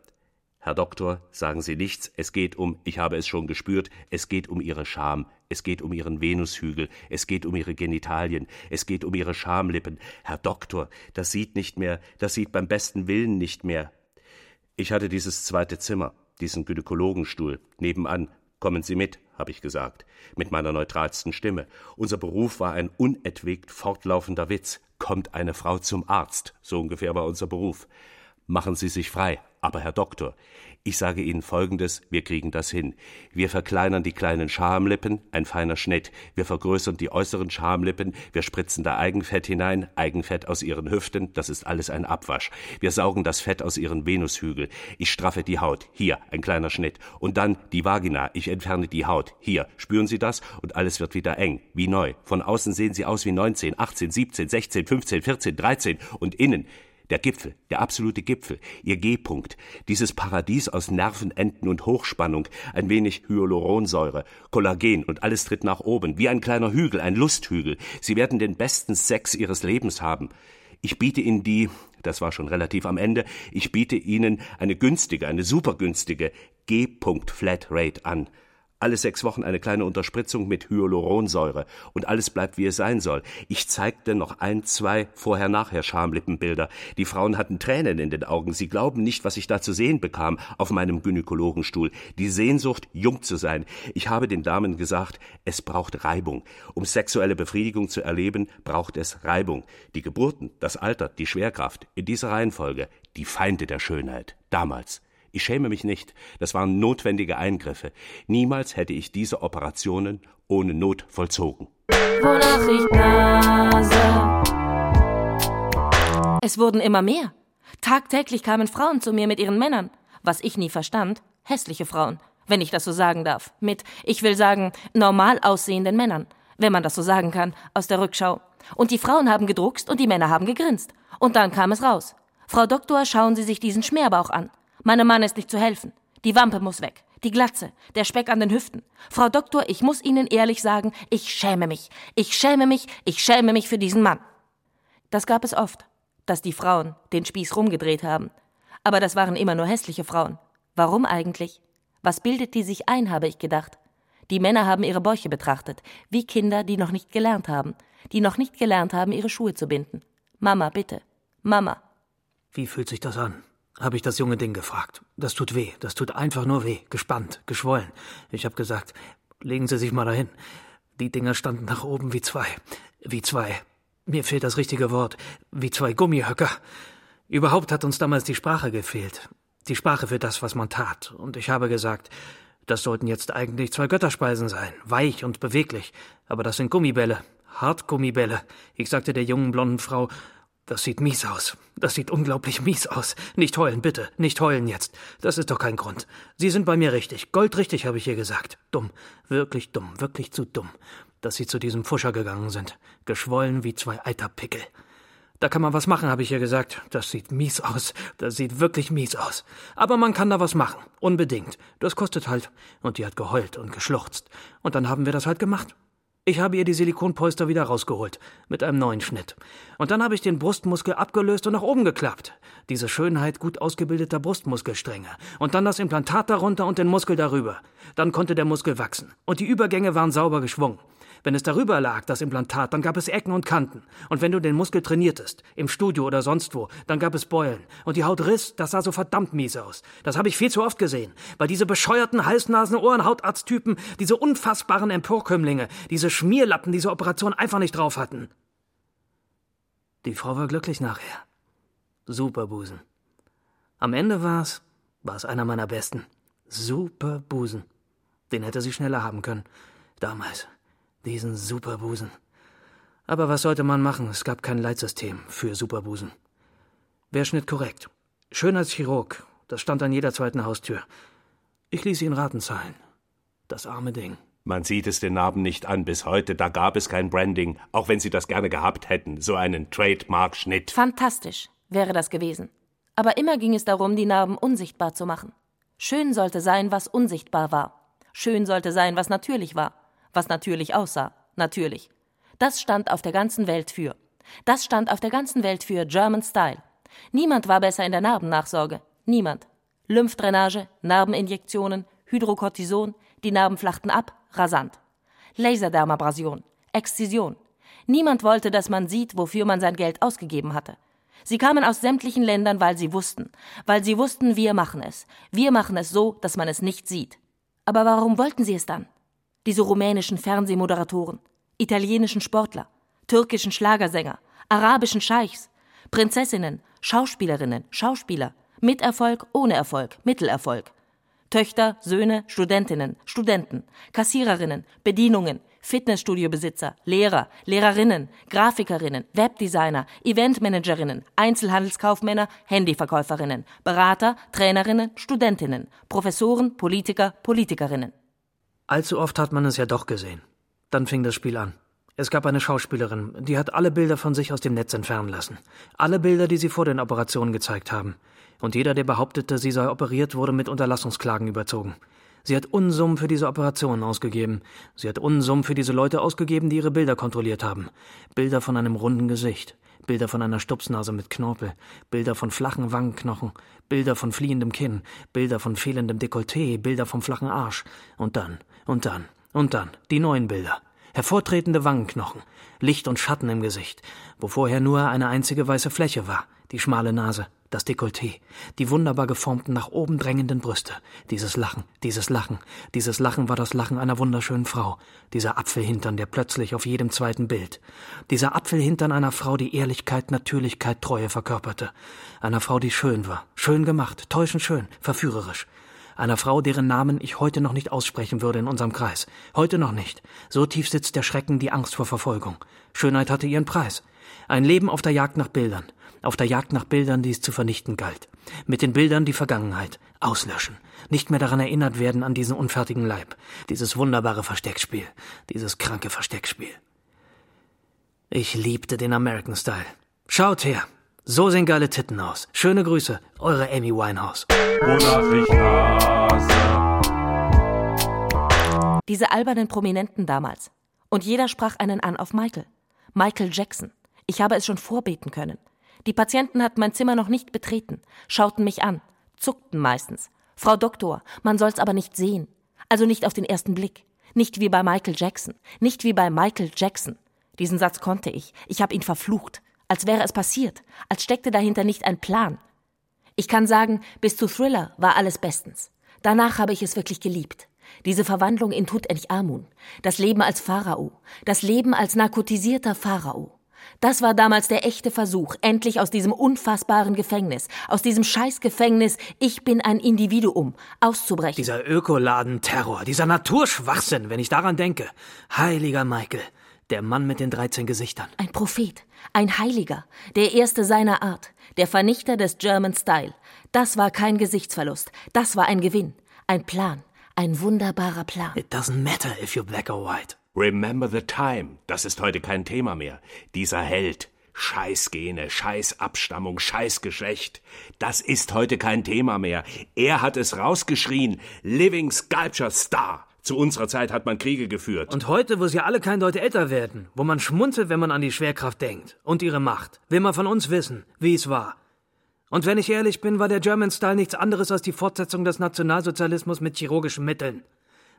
Herr Doktor, sagen Sie nichts, es geht um, ich habe es schon gespürt, es geht um Ihre Scham, es geht um Ihren Venushügel, es geht um Ihre Genitalien, es geht um Ihre Schamlippen. Herr Doktor, das sieht nicht mehr, das sieht beim besten Willen nicht mehr. Ich hatte dieses zweite Zimmer, diesen Gynäkologenstuhl, nebenan. Kommen Sie mit, habe ich gesagt, mit meiner neutralsten Stimme. Unser Beruf war ein unentwegt fortlaufender Witz. Kommt eine Frau zum Arzt, so ungefähr war unser Beruf. Machen Sie sich frei. Aber Herr Doktor, ich sage Ihnen Folgendes, wir kriegen das hin. Wir verkleinern die kleinen Schamlippen, ein feiner Schnitt. Wir vergrößern die äußeren Schamlippen, wir spritzen da Eigenfett hinein, Eigenfett aus Ihren Hüften, das ist alles ein Abwasch. Wir saugen das Fett aus Ihren Venushügel. Ich straffe die Haut, hier, ein kleiner Schnitt. Und dann die Vagina, ich entferne die Haut, hier. Spüren Sie das? Und alles wird wieder eng, wie neu. Von außen sehen Sie aus wie 19, 18, 17, 16, 15, 14, 13 und innen Der Gipfel, der absolute Gipfel, ihr G-Punkt, dieses Paradies aus Nervenenden und Hochspannung, ein wenig Hyaluronsäure, Kollagen und alles tritt nach oben, wie ein kleiner Hügel, ein Lusthügel. Sie werden den besten Sex ihres Lebens haben. Ich biete Ihnen die, das war schon relativ am Ende, ich biete Ihnen eine günstige, eine supergünstige G-Punkt Flatrate an. Alle sechs Wochen eine kleine Unterspritzung mit Hyaluronsäure und alles bleibt wie es sein soll. Ich zeigte noch ein, zwei Vorher-Nachher-Schamlippenbilder. Die Frauen hatten Tränen in den Augen. Sie glauben nicht, was ich da zu sehen bekam auf meinem Gynäkologenstuhl. Die Sehnsucht, jung zu sein. Ich habe den Damen gesagt, es braucht Reibung. Um sexuelle Befriedigung zu erleben, braucht es Reibung. Die Geburten, das Alter, die Schwerkraft, in dieser Reihenfolge, die Feinde der Schönheit, damals. Ich schäme mich nicht, das waren notwendige Eingriffe. Niemals hätte ich diese Operationen ohne Not vollzogen. Wonach ich blase. Es wurden immer mehr. Tagtäglich kamen Frauen zu mir mit ihren Männern. Was ich nie verstand, hässliche Frauen, wenn ich das so sagen darf. Mit, ich will sagen, normal aussehenden Männern, wenn man das so sagen kann, aus der Rückschau. Und die Frauen haben gedruckst und die Männer haben gegrinst. Und dann kam es raus. Frau Doktor, schauen Sie sich diesen Schmerbauch an. Meinem Mann ist nicht zu helfen. Die Wampe muss weg. Die Glatze, der Speck an den Hüften. Frau Doktor, ich muss Ihnen ehrlich sagen, ich schäme mich. Ich schäme mich, ich schäme mich für diesen Mann. Das gab es oft, dass die Frauen den Spieß rumgedreht haben. Aber das waren immer nur hässliche Frauen. Warum eigentlich? Was bildet die sich ein, habe ich gedacht. Die Männer haben ihre Bäuche betrachtet, wie Kinder, die noch nicht gelernt haben, die noch nicht gelernt haben, ihre Schuhe zu binden. Mama, bitte. Mama. Wie fühlt sich das an? Habe ich das junge Ding gefragt. Das tut weh, das tut einfach nur weh, gespannt, geschwollen. Ich habe gesagt, legen Sie sich mal dahin. Die Dinger standen nach oben wie zwei, wie zwei. Mir fehlt das richtige Wort, wie zwei Gummihöcker. Überhaupt hat uns damals die Sprache gefehlt. Die Sprache für das, was man tat. Und ich habe gesagt, das sollten jetzt eigentlich zwei Götterspeisen sein, weich und beweglich. Aber das sind Gummibälle, Hartgummibälle. Ich sagte der jungen blonden Frau, das sieht mies aus. Das sieht unglaublich mies aus. Nicht heulen, bitte. Nicht heulen jetzt. Das ist doch kein Grund. Sie sind bei mir richtig. Goldrichtig, habe ich ihr gesagt. Dumm. Wirklich dumm. Wirklich zu dumm. Dass Sie zu diesem Fuscher gegangen sind. Geschwollen wie zwei Eiterpickel. Da kann man was machen, habe ich ihr gesagt. Das sieht mies aus. Das sieht wirklich mies aus. Aber man kann da was machen. Unbedingt. Das kostet halt. Und die hat geheult und geschluchzt. Und dann haben wir das halt gemacht. Ich habe ihr die Silikonpolster wieder rausgeholt, mit einem neuen Schnitt. Und dann habe ich den Brustmuskel abgelöst und nach oben geklappt. Diese Schönheit gut ausgebildeter Brustmuskelstränge. Und dann das Implantat darunter und den Muskel darüber. Dann konnte der Muskel wachsen. Und die Übergänge waren sauber geschwungen. Wenn es darüber lag, das Implantat, dann gab es Ecken und Kanten. Und wenn du den Muskel trainiertest, im Studio oder sonst wo, dann gab es Beulen. Und die Haut riss, das sah so verdammt mies aus. Das habe ich viel zu oft gesehen. Weil diese bescheuerten Hals-Nasen-Ohren-Hautarzttypen, diese unfassbaren Emporkömmlinge, diese Schmierlappen diese Operation einfach nicht drauf hatten. Die Frau war glücklich nachher. Super Busen. Am Ende war's, war's einer meiner besten. Super Busen. Den hätte sie schneller haben können. Damals. Diesen Superbusen. Aber was sollte man machen? Es gab kein Leitsystem für Superbusen. Wer schnitt korrekt? Schön als Chirurg. Das stand an jeder zweiten Haustür. Ich ließ ihn Raten zahlen. Das arme Ding. Man sieht es den Narben nicht an bis heute, da gab es kein Branding, auch wenn sie das gerne gehabt hätten, so einen Trademark-Schnitt. Fantastisch wäre das gewesen. Aber immer ging es darum, die Narben unsichtbar zu machen. Schön sollte sein, was unsichtbar war. Schön sollte sein, was natürlich war was natürlich aussah, natürlich. Das stand auf der ganzen Welt für. Das stand auf der ganzen Welt für German Style. Niemand war besser in der Narbennachsorge. Niemand. Lymphdrainage, Narbeninjektionen, Hydrocortison, die Narben flachten ab, rasant. Laserdermabrasion, Exzision. Niemand wollte, dass man sieht, wofür man sein Geld ausgegeben hatte. Sie kamen aus sämtlichen Ländern, weil sie wussten, weil sie wussten, wir machen es. Wir machen es so, dass man es nicht sieht. Aber warum wollten sie es dann? Diese rumänischen Fernsehmoderatoren, italienischen Sportler, türkischen Schlagersänger, arabischen Scheichs, Prinzessinnen, Schauspielerinnen, Schauspieler, mit Erfolg, ohne Erfolg, Mittelerfolg, Töchter, Söhne, Studentinnen, Studenten, Kassiererinnen, Bedienungen, Fitnessstudiobesitzer, Lehrer, Lehrerinnen, Grafikerinnen, Webdesigner, Eventmanagerinnen, Einzelhandelskaufmänner, Handyverkäuferinnen, Berater, Trainerinnen, Studentinnen, Professoren, Politiker, Politikerinnen. Allzu oft hat man es ja doch gesehen. Dann fing das Spiel an. Es gab eine Schauspielerin, die hat alle Bilder von sich aus dem Netz entfernen lassen. Alle Bilder, die sie vor den Operationen gezeigt haben. Und jeder, der behauptete, sie sei operiert, wurde mit Unterlassungsklagen überzogen. Sie hat Unsummen für diese Operationen ausgegeben. Sie hat Unsummen für diese Leute ausgegeben, die ihre Bilder kontrolliert haben. Bilder von einem runden Gesicht. Bilder von einer Stupsnase mit Knorpel, Bilder von flachen Wangenknochen, Bilder von fliehendem Kinn, Bilder von fehlendem Dekolleté, Bilder vom flachen Arsch. Und dann, und dann, und dann, die neuen Bilder. Hervortretende Wangenknochen, Licht und Schatten im Gesicht, wo vorher nur eine einzige weiße Fläche war, die schmale Nase, das Dekolleté, die wunderbar geformten nach oben drängenden Brüste, dieses Lachen, dieses Lachen, dieses Lachen war das Lachen einer wunderschönen Frau, dieser Apfelhintern, der plötzlich auf jedem zweiten Bild, dieser Apfelhintern einer Frau, die Ehrlichkeit, Natürlichkeit, Treue verkörperte, einer Frau, die schön war, schön gemacht, täuschend schön, verführerisch, einer Frau, deren Namen ich heute noch nicht aussprechen würde in unserem Kreis. Heute noch nicht. So tief sitzt der Schrecken, die Angst vor Verfolgung. Schönheit hatte ihren Preis. Ein Leben auf der Jagd nach Bildern. Auf der Jagd nach Bildern, die es zu vernichten galt. Mit den Bildern die Vergangenheit. Auslöschen. Nicht mehr daran erinnert werden an diesen unfertigen Leib. Dieses wunderbare Versteckspiel. Dieses kranke Versteckspiel. Ich liebte den American Style. Schaut her. So sehen geile Titten aus. Schöne Grüße. Eure Amy Winehouse. Diese albernen Prominenten damals. Und jeder sprach einen an auf Michael. Michael Jackson. Ich habe es schon vorbeten können. Die Patienten hatten mein Zimmer noch nicht betreten, schauten mich an, zuckten meistens. Frau Doktor, man soll's aber nicht sehen. Also nicht auf den ersten Blick. Nicht wie bei Michael Jackson. Nicht wie bei Michael Jackson. Diesen Satz konnte ich. Ich habe ihn verflucht. Als wäre es passiert. Als steckte dahinter nicht ein Plan. Ich kann sagen, bis zu Thriller war alles bestens. Danach habe ich es wirklich geliebt. Diese Verwandlung in Tutanchamun. Das Leben als Pharao. Das Leben als narkotisierter Pharao. Das war damals der echte Versuch, endlich aus diesem unfassbaren Gefängnis, aus diesem Scheißgefängnis, ich bin ein Individuum, auszubrechen. Dieser Ökoladen-Terror, dieser Naturschwachsinn, wenn ich daran denke. Heiliger Michael, der Mann mit den 13 Gesichtern. Ein Prophet, ein Heiliger, der erste seiner Art, der Vernichter des German Style. Das war kein Gesichtsverlust, das war ein Gewinn, ein Plan, ein wunderbarer Plan. It doesn't matter if you're black or white. Remember the time. Das ist heute kein Thema mehr. Dieser Held. Scheiß Gene, scheiß Abstammung, scheiß Geschlecht. Das ist heute kein Thema mehr. Er hat es rausgeschrien. Living Sculpture Star. Zu unserer Zeit hat man Kriege geführt. Und heute, wo sie alle kein Deut älter werden, wo man schmunzelt, wenn man an die Schwerkraft denkt und ihre Macht, will man von uns wissen, wie es war. Und wenn ich ehrlich bin, war der German Style nichts anderes als die Fortsetzung des Nationalsozialismus mit chirurgischen Mitteln.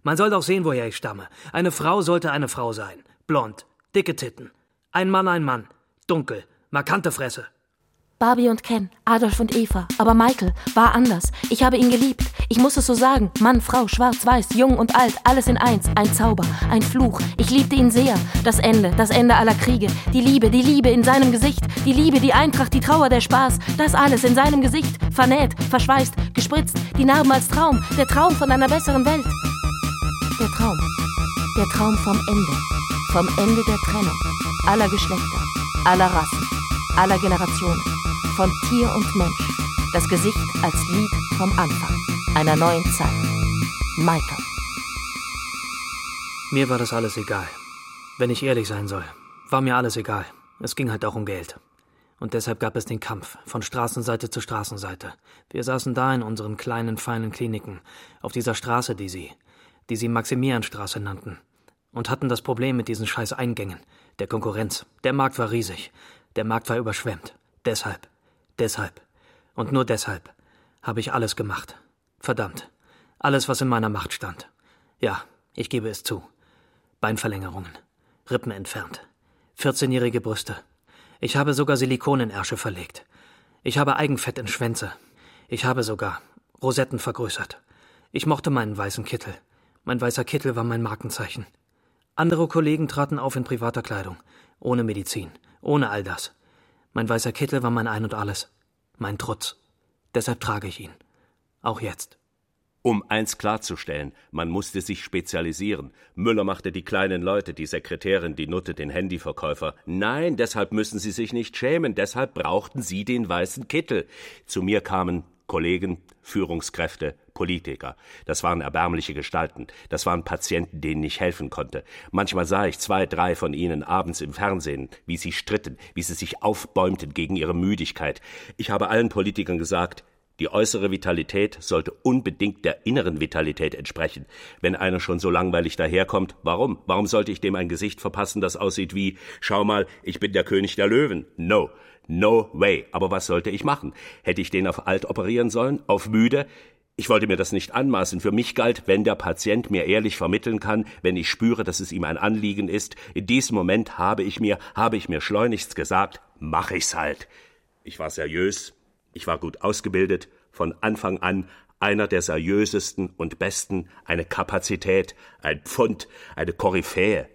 Man soll doch sehen, woher ich stamme. Eine Frau sollte eine Frau sein. Blond, dicke Titten. Ein Mann, ein Mann. Dunkel, markante Fresse. Barbie und Ken, Adolf und Eva. Aber Michael war anders. Ich habe ihn geliebt. Ich muss es so sagen. Mann, Frau, schwarz, weiß, jung und alt, alles in eins. Ein Zauber, ein Fluch. Ich liebte ihn sehr. Das Ende, das Ende aller Kriege. Die Liebe, die Liebe in seinem Gesicht. Die Liebe, die Eintracht, die Trauer, der Spaß. Das alles in seinem Gesicht. Vernäht, verschweißt, gespritzt. Die Narben als Traum. Der Traum von einer besseren Welt. Der Traum. Der Traum vom Ende. Vom Ende der Trennung. Aller Geschlechter. Aller Rassen. Aller Generationen. Von Tier und Mensch. Das Gesicht als Lied vom Anfang. Einer neuen Zeit. Michael. Mir war das alles egal. Wenn ich ehrlich sein soll, war mir alles egal. Es ging halt auch um Geld. Und deshalb gab es den Kampf, von Straßenseite zu Straßenseite. Wir saßen da in unseren kleinen, feinen Kliniken, auf dieser Straße, die sie, die sie Maximilianstraße nannten, und hatten das Problem mit diesen scheiß Eingängen, der Konkurrenz. Der Markt war riesig. Der Markt war überschwemmt. Deshalb, deshalb und nur deshalb habe ich alles gemacht. Verdammt. Alles, was in meiner Macht stand. Ja, ich gebe es zu. Beinverlängerungen, Rippen entfernt, 14-jährige Brüste. Ich habe sogar Silikon in Ärsche verlegt. Ich habe Eigenfett in Schwänze. Ich habe sogar Rosetten vergrößert. Ich mochte meinen weißen Kittel. Mein weißer Kittel war mein Markenzeichen. Andere Kollegen traten auf in privater Kleidung, ohne Medizin, ohne all das. Mein weißer Kittel war mein Ein und alles, mein Trutz. Deshalb trage ich ihn. Auch jetzt. Um eins klarzustellen, man musste sich spezialisieren. Müller machte die kleinen Leute, die Sekretärin, die Nutte, den Handyverkäufer. Nein, deshalb müssen Sie sich nicht schämen, deshalb brauchten Sie den weißen Kittel. Zu mir kamen Kollegen, Führungskräfte, Politiker. Das waren erbärmliche Gestalten. Das waren Patienten, denen ich helfen konnte. Manchmal sah ich zwei, drei von ihnen abends im Fernsehen, wie sie stritten, wie sie sich aufbäumten gegen ihre Müdigkeit. Ich habe allen Politikern gesagt, die äußere Vitalität sollte unbedingt der inneren Vitalität entsprechen. Wenn einer schon so langweilig daherkommt, warum? Warum sollte ich dem ein Gesicht verpassen, das aussieht wie, schau mal, ich bin der König der Löwen? No. No way. Aber was sollte ich machen? Hätte ich den auf alt operieren sollen? Auf müde? Ich wollte mir das nicht anmaßen. Für mich galt, wenn der Patient mir ehrlich vermitteln kann, wenn ich spüre, dass es ihm ein Anliegen ist, in diesem Moment habe ich mir, habe ich mir schleunigst gesagt, mach ich's halt. Ich war seriös, ich war gut ausgebildet, von Anfang an einer der seriösesten und besten, eine Kapazität, ein Pfund, eine Koryphäe.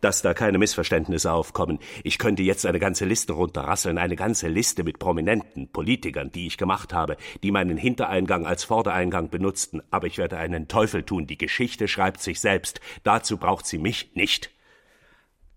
Dass da keine Missverständnisse aufkommen. Ich könnte jetzt eine ganze Liste runterrasseln, eine ganze Liste mit prominenten Politikern, die ich gemacht habe, die meinen Hintereingang als Vordereingang benutzten, aber ich werde einen Teufel tun. Die Geschichte schreibt sich selbst. Dazu braucht sie mich nicht.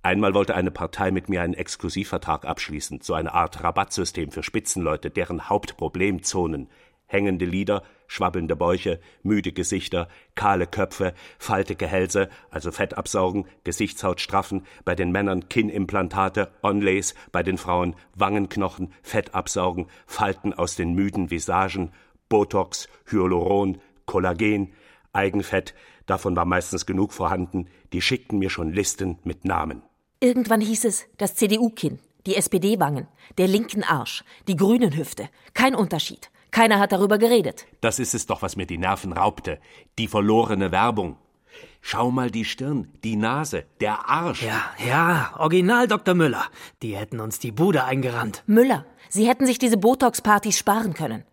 Einmal wollte eine Partei mit mir einen Exklusivvertrag abschließen, so eine Art Rabattsystem für Spitzenleute, deren Hauptproblemzonen hängende Lieder, schwabbelnde Bäuche, müde Gesichter, kahle Köpfe, faltige Hälse, also Fett absaugen, Gesichtshaut straffen, bei den Männern Kinnimplantate, Onlays, bei den Frauen Wangenknochen, Fett absaugen, Falten aus den müden Visagen, Botox, Hyaluron, Kollagen, Eigenfett, davon war meistens genug vorhanden, die schickten mir schon Listen mit Namen. Irgendwann hieß es das CDU-Kinn, die SPD-Wangen, der linken Arsch, die grünen Hüfte. Kein Unterschied. Keiner hat darüber geredet. Das ist es doch, was mir die Nerven raubte. Die verlorene Werbung. Schau mal die Stirn, die Nase, der Arsch. Ja, ja, Original Dr. Müller. Die hätten uns die Bude eingerannt. Müller, Sie hätten sich diese Botox-Partys sparen können.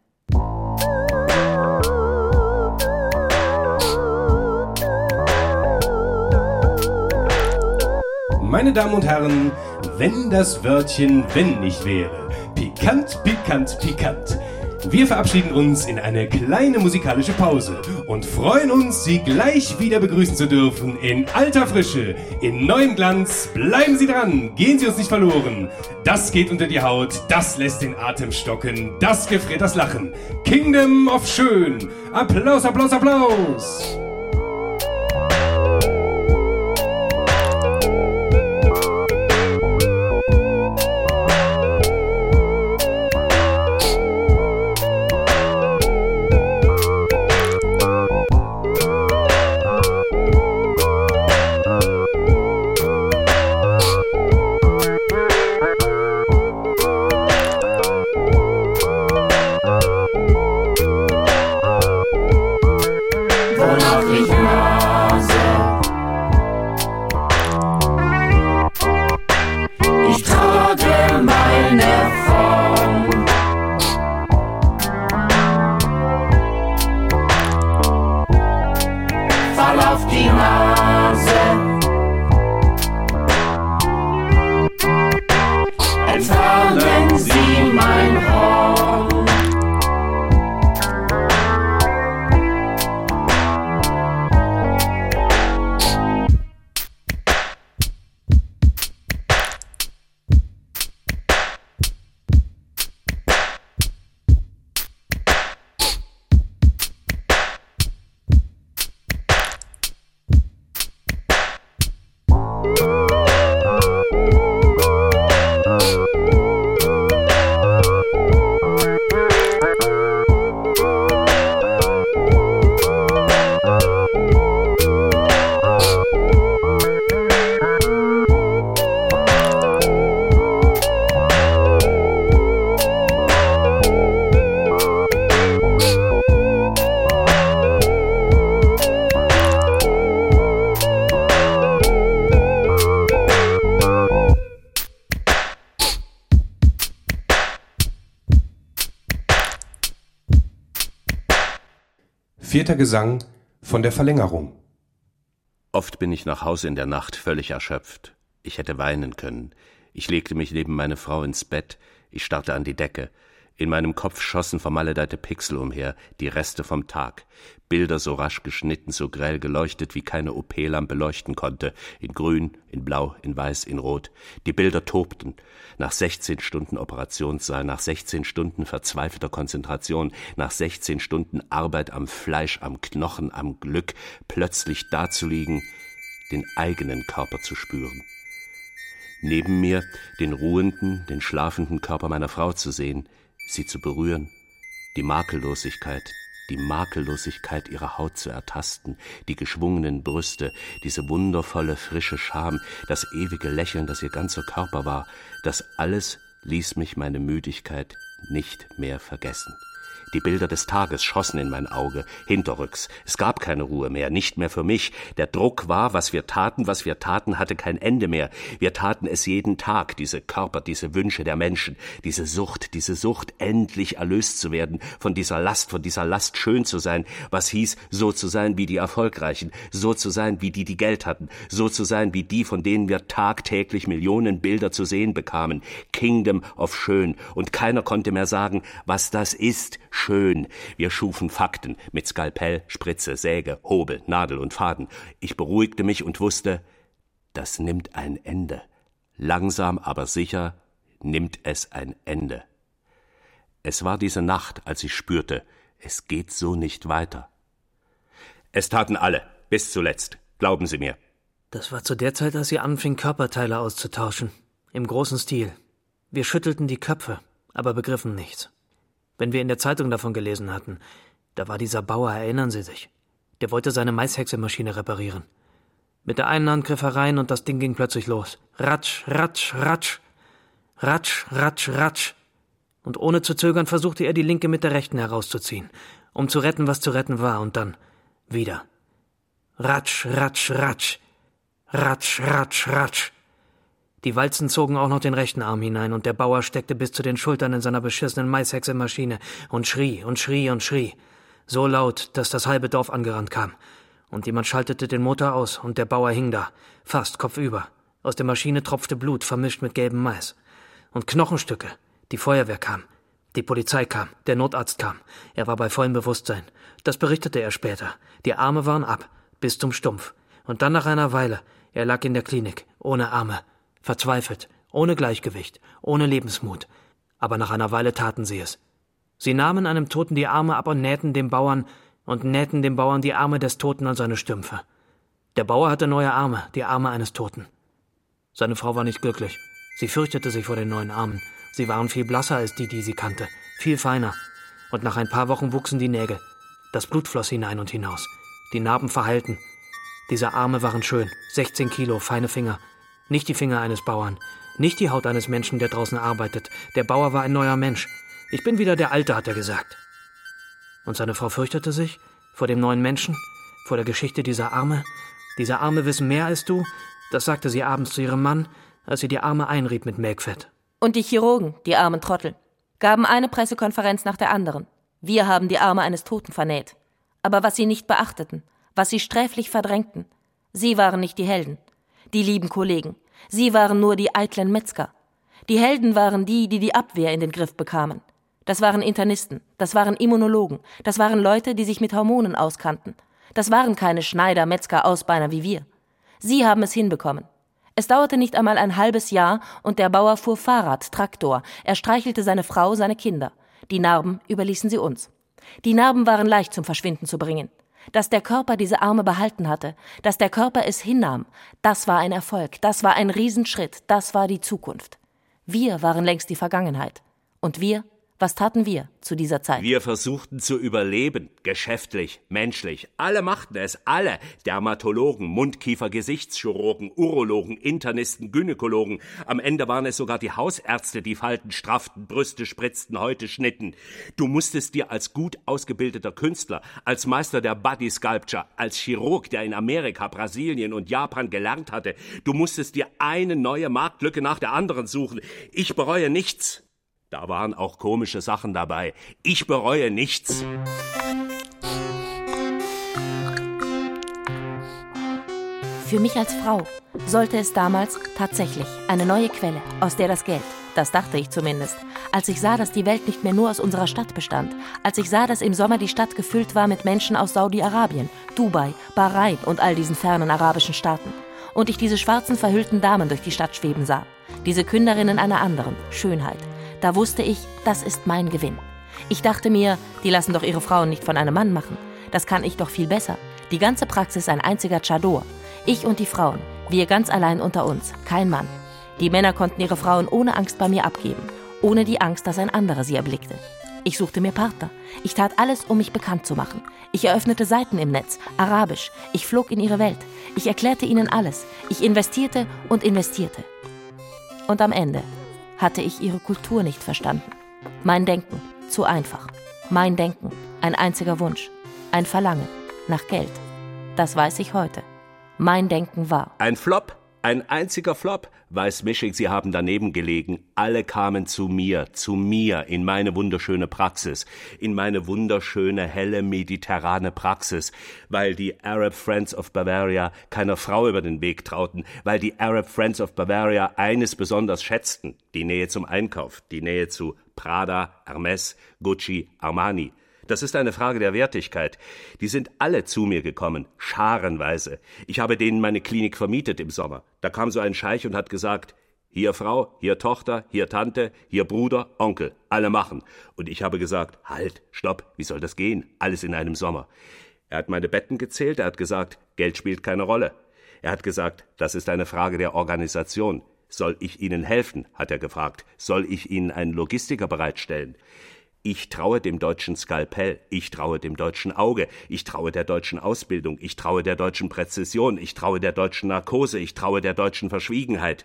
Meine Damen und Herren, wenn das Wörtchen wenn nicht wäre. Pikant, pikant, pikant. Wir verabschieden uns in eine kleine musikalische Pause und freuen uns, Sie gleich wieder begrüßen zu dürfen in alter Frische, in neuem Glanz. Bleiben Sie dran, gehen Sie uns nicht verloren. Das geht unter die Haut, das lässt den Atem stocken, das gefriert das Lachen. Kingdom of Schön. Applaus, Applaus, Applaus. Vierter Gesang von der Verlängerung. Oft bin ich nach Hause in der Nacht völlig erschöpft. Ich hätte weinen können. Ich legte mich neben meine Frau ins Bett, ich starrte an die Decke. In meinem Kopf schossen vermaledeite Pixel umher, die Reste vom Tag. Bilder so rasch geschnitten, so grell geleuchtet, wie keine OP-Lampe leuchten konnte. In grün, in blau, in weiß, in rot. Die Bilder tobten. Nach 16 Stunden Operationssaal, nach 16 Stunden verzweifelter Konzentration, nach 16 Stunden Arbeit am Fleisch, am Knochen, am Glück, plötzlich dazuliegen, den eigenen Körper zu spüren. Neben mir den ruhenden, den schlafenden Körper meiner Frau zu sehen, sie zu berühren, die Makellosigkeit, die Makellosigkeit ihrer Haut zu ertasten, die geschwungenen Brüste, diese wundervolle, frische Scham, das ewige Lächeln, das ihr ganzer Körper war, das alles ließ mich meine Müdigkeit nicht mehr vergessen. Die Bilder des Tages schossen in mein Auge, hinterrücks. Es gab keine Ruhe mehr, nicht mehr für mich. Der Druck war, was wir taten, was wir taten, hatte kein Ende mehr. Wir taten es jeden Tag, diese Körper, diese Wünsche der Menschen, diese Sucht, diese Sucht, endlich erlöst zu werden von dieser Last, von dieser Last schön zu sein, was hieß, so zu sein wie die Erfolgreichen, so zu sein wie die, die Geld hatten, so zu sein wie die, von denen wir tagtäglich Millionen Bilder zu sehen bekamen. Kingdom of Schön. Und keiner konnte mehr sagen, was das ist schön. Wir schufen Fakten mit Skalpell, Spritze, Säge, Hobel, Nadel und Faden. Ich beruhigte mich und wusste, das nimmt ein Ende. Langsam, aber sicher nimmt es ein Ende. Es war diese Nacht, als ich spürte, es geht so nicht weiter. Es taten alle, bis zuletzt, glauben Sie mir. Das war zu der Zeit, als sie anfing, Körperteile auszutauschen. Im großen Stil. Wir schüttelten die Köpfe, aber begriffen nichts. Wenn wir in der Zeitung davon gelesen hatten, da war dieser Bauer, erinnern Sie sich? Der wollte seine Maishäcksemaschine reparieren. Mit der einen Hand griff er rein und das Ding ging plötzlich los. Ratsch, ratsch, ratsch. Ratsch, ratsch, ratsch. Und ohne zu zögern versuchte er, die linke mit der rechten herauszuziehen, um zu retten, was zu retten war, und dann wieder. Ratsch, ratsch, ratsch. Ratsch, ratsch, ratsch. Die Walzen zogen auch noch den rechten Arm hinein, und der Bauer steckte bis zu den Schultern in seiner beschissenen Maishäcksemaschine und schrie und schrie und schrie. So laut, dass das halbe Dorf angerannt kam. Und jemand schaltete den Motor aus, und der Bauer hing da, fast kopfüber. Aus der Maschine tropfte Blut, vermischt mit gelbem Mais. Und Knochenstücke. Die Feuerwehr kam. Die Polizei kam. Der Notarzt kam. Er war bei vollem Bewusstsein. Das berichtete er später. Die Arme waren ab. Bis zum Stumpf. Und dann nach einer Weile. Er lag in der Klinik. Ohne Arme verzweifelt, ohne Gleichgewicht, ohne Lebensmut. Aber nach einer Weile taten sie es. Sie nahmen einem Toten die Arme ab und nähten dem Bauern und nähten dem Bauern die Arme des Toten an seine Stümpfe. Der Bauer hatte neue Arme, die Arme eines Toten. Seine Frau war nicht glücklich. Sie fürchtete sich vor den neuen Armen. Sie waren viel blasser als die, die sie kannte, viel feiner. Und nach ein paar Wochen wuchsen die Nägel. Das Blut floss hinein und hinaus. Die Narben verheilten. Diese Arme waren schön, 16 Kilo, feine Finger, nicht die Finger eines Bauern, nicht die Haut eines Menschen, der draußen arbeitet. Der Bauer war ein neuer Mensch. Ich bin wieder der Alte, hat er gesagt. Und seine Frau fürchtete sich vor dem neuen Menschen, vor der Geschichte dieser Arme. Diese Arme wissen mehr als du, das sagte sie abends zu ihrem Mann, als sie die Arme einrieb mit Melkfett. Und die Chirurgen, die armen Trottel, gaben eine Pressekonferenz nach der anderen. Wir haben die Arme eines Toten vernäht. Aber was sie nicht beachteten, was sie sträflich verdrängten, sie waren nicht die Helden, die lieben Kollegen. Sie waren nur die eitlen Metzger. Die Helden waren die, die die Abwehr in den Griff bekamen. Das waren Internisten, das waren Immunologen, das waren Leute, die sich mit Hormonen auskannten. Das waren keine Schneider, Metzger, Ausbeiner wie wir. Sie haben es hinbekommen. Es dauerte nicht einmal ein halbes Jahr und der Bauer fuhr Fahrrad, Traktor, er streichelte seine Frau, seine Kinder. Die Narben überließen sie uns. Die Narben waren leicht zum Verschwinden zu bringen. Dass der Körper diese Arme behalten hatte, dass der Körper es hinnahm, das war ein Erfolg, das war ein Riesenschritt, das war die Zukunft. Wir waren längst die Vergangenheit. Und wir was taten wir zu dieser Zeit? Wir versuchten zu überleben, geschäftlich, menschlich. Alle machten es, alle. Dermatologen, Mundkiefer, Gesichtschirurgen, Urologen, Internisten, Gynäkologen. Am Ende waren es sogar die Hausärzte, die Falten strafften, Brüste spritzten, Häute schnitten. Du musstest dir als gut ausgebildeter Künstler, als Meister der Body Sculpture, als Chirurg, der in Amerika, Brasilien und Japan gelernt hatte, du musstest dir eine neue Marktlücke nach der anderen suchen. Ich bereue nichts. Da waren auch komische Sachen dabei. Ich bereue nichts. Für mich als Frau sollte es damals tatsächlich eine neue Quelle, aus der das Geld, Das dachte ich zumindest. Als ich sah, dass die Welt nicht mehr nur aus unserer Stadt bestand, als ich sah, dass im Sommer die Stadt gefüllt war mit Menschen aus Saudi-Arabien, Dubai, Bahrain und all diesen fernen arabischen Staaten. Und ich diese schwarzen verhüllten Damen durch die Stadt schweben sah. Diese Künderinnen einer anderen, Schönheit. Da wusste ich, das ist mein Gewinn. Ich dachte mir, die lassen doch ihre Frauen nicht von einem Mann machen. Das kann ich doch viel besser. Die ganze Praxis ein einziger Chador. Ich und die Frauen, wir ganz allein unter uns, kein Mann. Die Männer konnten ihre Frauen ohne Angst bei mir abgeben, ohne die Angst, dass ein anderer sie erblickte. Ich suchte mir Partner. Ich tat alles, um mich bekannt zu machen. Ich eröffnete Seiten im Netz, Arabisch. Ich flog in ihre Welt. Ich erklärte ihnen alles. Ich investierte und investierte. Und am Ende hatte ich ihre Kultur nicht verstanden. Mein Denken, zu einfach. Mein Denken, ein einziger Wunsch. Ein Verlangen nach Geld. Das weiß ich heute. Mein Denken war. Ein Flop, ein einziger Flop, weiß Mischig, Sie haben daneben gelegen. Alle kamen zu mir, zu mir, in meine wunderschöne Praxis, in meine wunderschöne, helle, mediterrane Praxis, weil die Arab Friends of Bavaria keiner Frau über den Weg trauten, weil die Arab Friends of Bavaria eines besonders schätzten, die Nähe zum Einkauf, die Nähe zu Prada, Hermes, Gucci, Armani. Das ist eine Frage der Wertigkeit. Die sind alle zu mir gekommen, scharenweise. Ich habe denen meine Klinik vermietet im Sommer. Da kam so ein Scheich und hat gesagt, hier Frau, hier Tochter, hier Tante, hier Bruder, Onkel, alle machen. Und ich habe gesagt, halt, stopp, wie soll das gehen? Alles in einem Sommer. Er hat meine Betten gezählt, er hat gesagt, Geld spielt keine Rolle. Er hat gesagt, das ist eine Frage der Organisation. Soll ich Ihnen helfen? hat er gefragt. Soll ich Ihnen einen Logistiker bereitstellen? Ich traue dem deutschen Skalpell, ich traue dem deutschen Auge, ich traue der deutschen Ausbildung, ich traue der deutschen Präzision, ich traue der deutschen Narkose, ich traue der deutschen Verschwiegenheit.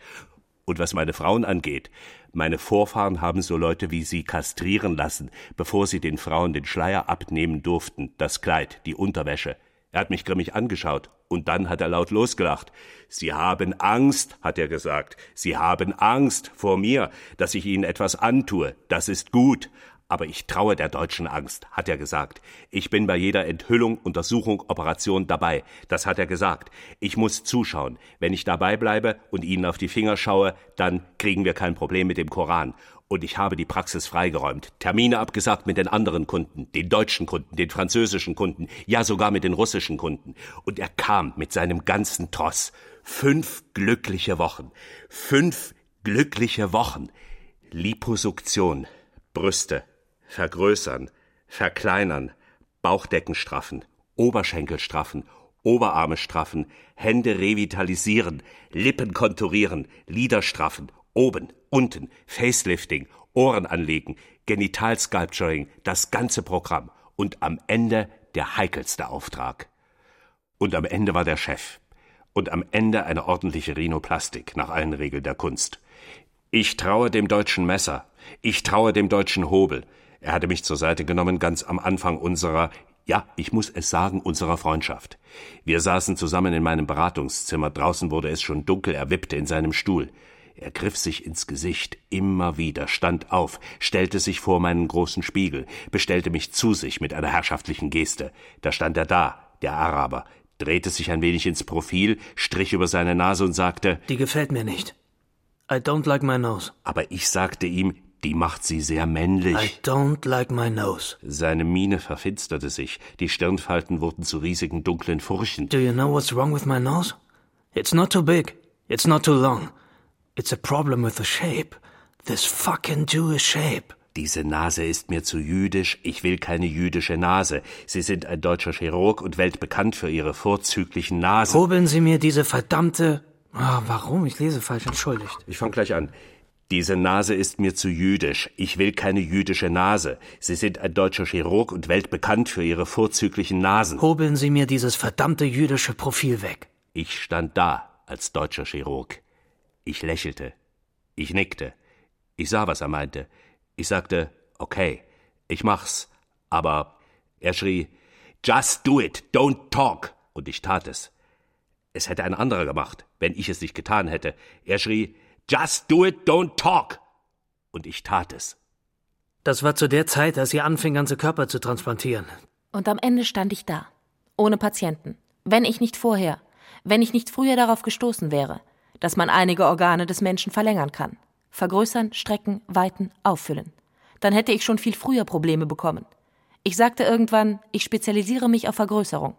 Und was meine Frauen angeht, meine Vorfahren haben so Leute wie sie kastrieren lassen, bevor sie den Frauen den Schleier abnehmen durften, das Kleid, die Unterwäsche. Er hat mich grimmig angeschaut, und dann hat er laut losgelacht. Sie haben Angst, hat er gesagt. Sie haben Angst vor mir, dass ich Ihnen etwas antue. Das ist gut. Aber ich traue der deutschen Angst, hat er gesagt. Ich bin bei jeder Enthüllung, Untersuchung, Operation dabei. Das hat er gesagt. Ich muss zuschauen. Wenn ich dabei bleibe und Ihnen auf die Finger schaue, dann kriegen wir kein Problem mit dem Koran. Und ich habe die Praxis freigeräumt, Termine abgesagt mit den anderen Kunden, den deutschen Kunden, den französischen Kunden, ja sogar mit den russischen Kunden. Und er kam mit seinem ganzen Tross. Fünf glückliche Wochen. Fünf glückliche Wochen. Liposuktion. Brüste, vergrößern, verkleinern, Bauchdecken straffen, Oberschenkel straffen, Oberarme straffen, Hände revitalisieren, Lippen konturieren, Lider straffen, oben, unten, Facelifting, Ohren anlegen, Genitalsculpturing, das ganze Programm und am Ende der heikelste Auftrag. Und am Ende war der Chef. Und am Ende eine ordentliche Rhinoplastik nach allen Regeln der Kunst. Ich traue dem deutschen Messer. Ich traue dem deutschen Hobel. Er hatte mich zur Seite genommen, ganz am Anfang unserer, ja, ich muss es sagen, unserer Freundschaft. Wir saßen zusammen in meinem Beratungszimmer, draußen wurde es schon dunkel, er wippte in seinem Stuhl. Er griff sich ins Gesicht immer wieder, stand auf, stellte sich vor meinen großen Spiegel, bestellte mich zu sich mit einer herrschaftlichen Geste. Da stand er da, der Araber, drehte sich ein wenig ins Profil, strich über seine Nase und sagte Die gefällt mir nicht. I don't like my nose. Aber ich sagte ihm, die macht sie sehr männlich. I don't like my nose. Seine Miene verfinsterte sich, die Stirnfalten wurden zu riesigen dunklen Furchen. Do you know what's wrong with my nose? It's not too big. It's not too long. It's a problem with the shape. This fucking Jewish shape. Diese Nase ist mir zu jüdisch, ich will keine jüdische Nase. Sie sind ein deutscher Chirurg und weltbekannt für ihre vorzüglichen Nasen. Hobeln Sie mir diese verdammte. Ah, warum? Ich lese falsch, entschuldigt. Ich fang gleich an. Diese Nase ist mir zu jüdisch. Ich will keine jüdische Nase. Sie sind ein deutscher Chirurg und weltbekannt für ihre vorzüglichen Nasen. Hobeln Sie mir dieses verdammte jüdische Profil weg. Ich stand da als deutscher Chirurg. Ich lächelte. Ich nickte. Ich sah, was er meinte. Ich sagte, okay, ich mach's. Aber er schrie, just do it, don't talk. Und ich tat es. Es hätte ein anderer gemacht, wenn ich es nicht getan hätte. Er schrie, Just do it, don't talk. Und ich tat es. Das war zu der Zeit, als sie anfing, ganze Körper zu transplantieren. Und am Ende stand ich da, ohne Patienten. Wenn ich nicht vorher, wenn ich nicht früher darauf gestoßen wäre, dass man einige Organe des Menschen verlängern kann. Vergrößern, strecken, weiten, auffüllen. Dann hätte ich schon viel früher Probleme bekommen. Ich sagte irgendwann, ich spezialisiere mich auf Vergrößerung.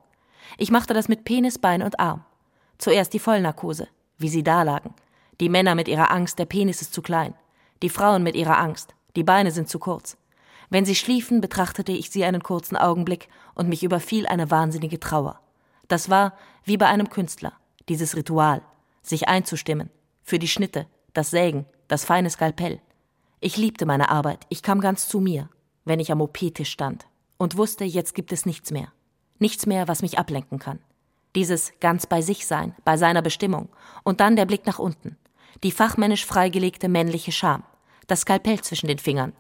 Ich machte das mit Penis, Bein und Arm. Zuerst die Vollnarkose, wie sie dalagen. Die Männer mit ihrer Angst, der Penis ist zu klein. Die Frauen mit ihrer Angst, die Beine sind zu kurz. Wenn sie schliefen, betrachtete ich sie einen kurzen Augenblick und mich überfiel eine wahnsinnige Trauer. Das war wie bei einem Künstler, dieses Ritual, sich einzustimmen, für die Schnitte, das Sägen, das feine Skalpell. Ich liebte meine Arbeit, ich kam ganz zu mir, wenn ich am OP-Tisch stand und wusste, jetzt gibt es nichts mehr. Nichts mehr, was mich ablenken kann. Dieses ganz bei sich sein, bei seiner Bestimmung und dann der Blick nach unten. Die fachmännisch freigelegte männliche Scham, das Skalpell zwischen den Fingern,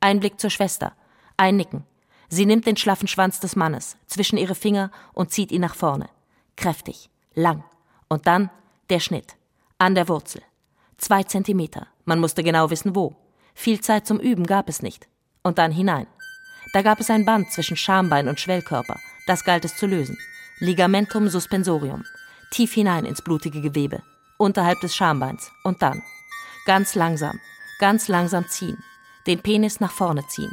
ein Blick zur Schwester, ein Nicken. Sie nimmt den schlaffen Schwanz des Mannes zwischen ihre Finger und zieht ihn nach vorne. Kräftig, lang. Und dann der Schnitt. An der Wurzel. Zwei Zentimeter. Man musste genau wissen, wo. Viel Zeit zum Üben gab es nicht. Und dann hinein. Da gab es ein Band zwischen Schambein und Schwellkörper. Das galt es zu lösen. Ligamentum suspensorium. Tief hinein ins blutige Gewebe. Unterhalb des Schambeins. Und dann. Ganz langsam. Ganz langsam ziehen. Den Penis nach vorne ziehen.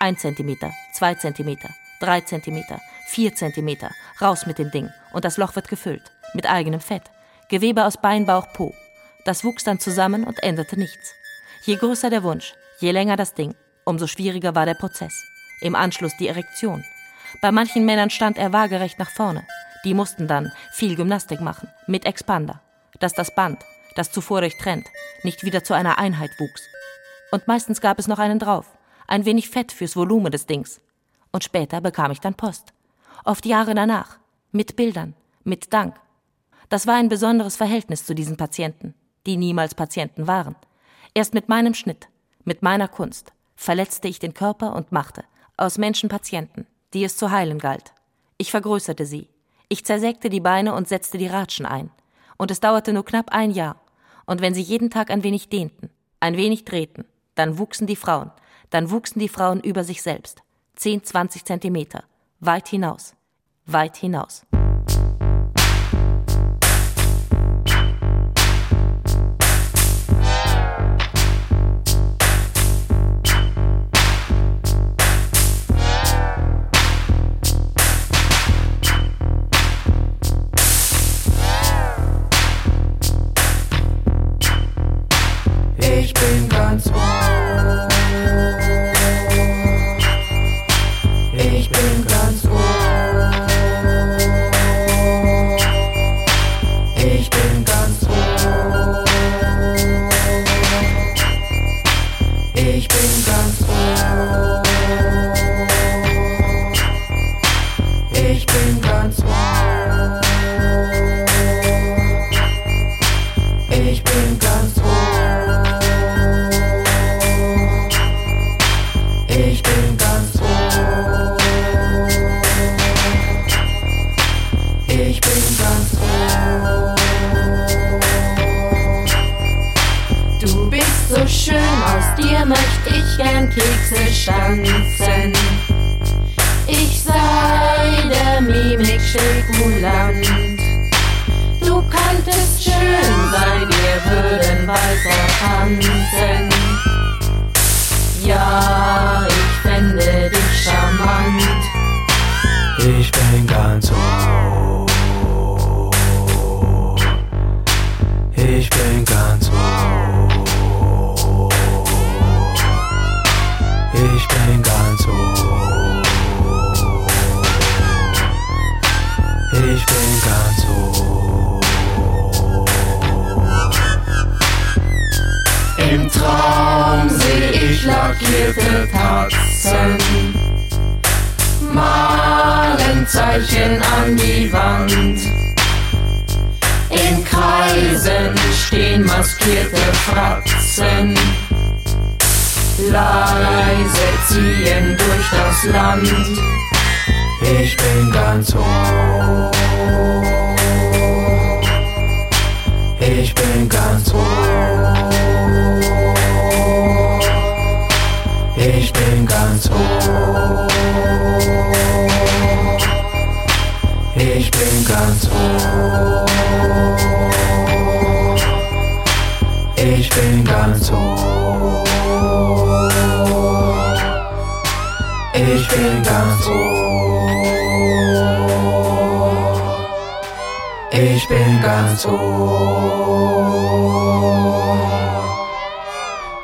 Ein Zentimeter, zwei Zentimeter, drei Zentimeter, vier Zentimeter. Raus mit dem Ding. Und das Loch wird gefüllt. Mit eigenem Fett. Gewebe aus Bein, Bauch, Po. Das wuchs dann zusammen und änderte nichts. Je größer der Wunsch, je länger das Ding, umso schwieriger war der Prozess. Im Anschluss die Erektion. Bei manchen Männern stand er waagerecht nach vorne. Die mussten dann viel Gymnastik machen, mit Expander, dass das Band, das zuvor durchtrennt, nicht wieder zu einer Einheit wuchs. Und meistens gab es noch einen drauf, ein wenig Fett fürs Volumen des Dings. Und später bekam ich dann Post. Oft Jahre danach, mit Bildern, mit Dank. Das war ein besonderes Verhältnis zu diesen Patienten, die niemals Patienten waren. Erst mit meinem Schnitt, mit meiner Kunst, verletzte ich den Körper und machte aus Menschen Patienten, die es zu heilen galt. Ich vergrößerte sie. Ich zersägte die Beine und setzte die Ratschen ein. Und es dauerte nur knapp ein Jahr. Und wenn sie jeden Tag ein wenig dehnten, ein wenig drehten, dann wuchsen die Frauen, dann wuchsen die Frauen über sich selbst. Zehn, zwanzig Zentimeter. Weit hinaus. Weit hinaus. Ganz ohr.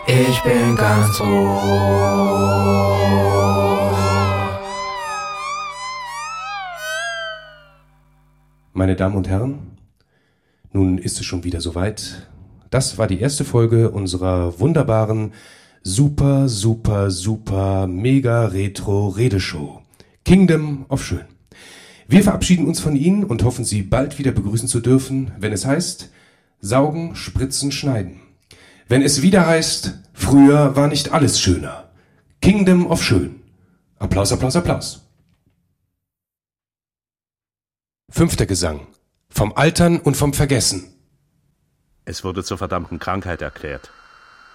Ich bin ganz ohr. Meine Damen und Herren, nun ist es schon wieder soweit. Das war die erste Folge unserer wunderbaren, super, super, super, mega retro Redeshow. Kingdom of Schön. Wir verabschieden uns von Ihnen und hoffen, Sie bald wieder begrüßen zu dürfen, wenn es heißt, saugen, spritzen, schneiden. Wenn es wieder heißt, früher war nicht alles schöner. Kingdom of Schön. Applaus, Applaus, Applaus. Fünfter Gesang. Vom Altern und vom Vergessen. Es wurde zur verdammten Krankheit erklärt.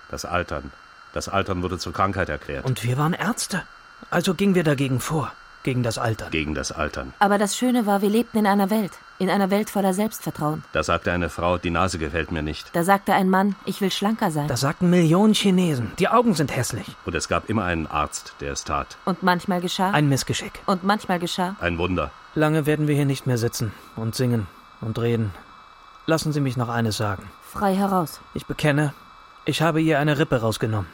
Das Altern. Das Altern wurde zur Krankheit erklärt. Und wir waren Ärzte. Also gingen wir dagegen vor. Gegen das Altern. Gegen das Altern. Aber das Schöne war, wir lebten in einer Welt. In einer Welt voller Selbstvertrauen. Da sagte eine Frau, die Nase gefällt mir nicht. Da sagte ein Mann, ich will schlanker sein. Das sagten Millionen Chinesen. Die Augen sind hässlich. Und es gab immer einen Arzt, der es tat. Und manchmal geschah. Ein Missgeschick. Und manchmal geschah. Ein Wunder. Lange werden wir hier nicht mehr sitzen und singen und reden. Lassen Sie mich noch eines sagen. Frei heraus. Ich bekenne, ich habe ihr eine Rippe rausgenommen.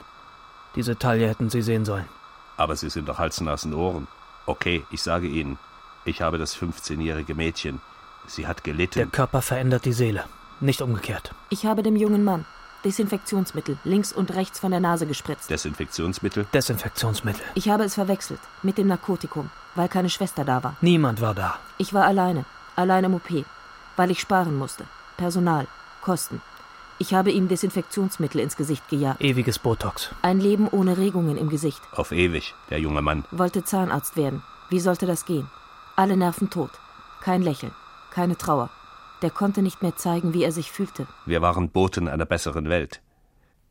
Diese Taille hätten Sie sehen sollen. Aber Sie sind doch Hals, Nasen, Ohren. Okay, ich sage Ihnen, ich habe das 15-jährige Mädchen. Sie hat gelitten. Der Körper verändert die Seele, nicht umgekehrt. Ich habe dem jungen Mann Desinfektionsmittel links und rechts von der Nase gespritzt. Desinfektionsmittel? Desinfektionsmittel. Ich habe es verwechselt mit dem Narkotikum, weil keine Schwester da war. Niemand war da. Ich war alleine, allein im OP, weil ich sparen musste. Personal, Kosten. Ich habe ihm Desinfektionsmittel ins Gesicht gejagt. Ewiges Botox. Ein Leben ohne Regungen im Gesicht. Auf ewig, der junge Mann. Wollte Zahnarzt werden. Wie sollte das gehen? Alle Nerven tot. Kein Lächeln. Keine Trauer. Der konnte nicht mehr zeigen, wie er sich fühlte. Wir waren Boten einer besseren Welt.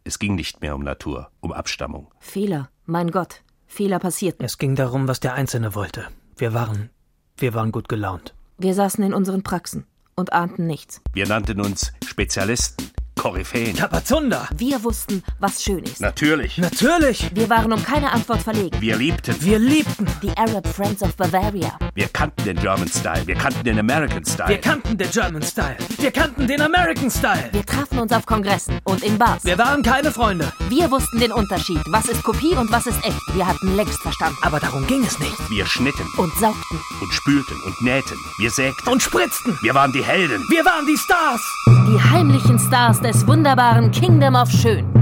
Es ging nicht mehr um Natur, um Abstammung. Fehler. Mein Gott. Fehler passierten. Es ging darum, was der Einzelne wollte. Wir waren. Wir waren gut gelaunt. Wir saßen in unseren Praxen und ahnten nichts. Wir nannten uns Spezialisten, Koryphäen. Kapazunder! Wir wussten, was schön ist. Natürlich. Natürlich! Wir waren um keine Antwort verlegen. Wir liebten. Wir liebten. Die Arab Friends of Bavaria. Wir kannten den German Style. Wir kannten den American Style. Wir kannten den German Style. Wir kannten den American Style. Wir trafen uns auf Kongressen und in Bars. Wir waren keine Freunde. Wir wussten den Unterschied. Was ist Kopie und was ist echt? Wir hatten längst verstanden. Aber darum ging es nicht. Wir schnitten. Und saugten. Und spülten und nähten. Wir sägten. Und spritzten. Wir waren die Helden. Wir waren die Stars. Die heimlichen Stars des wunderbaren Kingdom of Schön.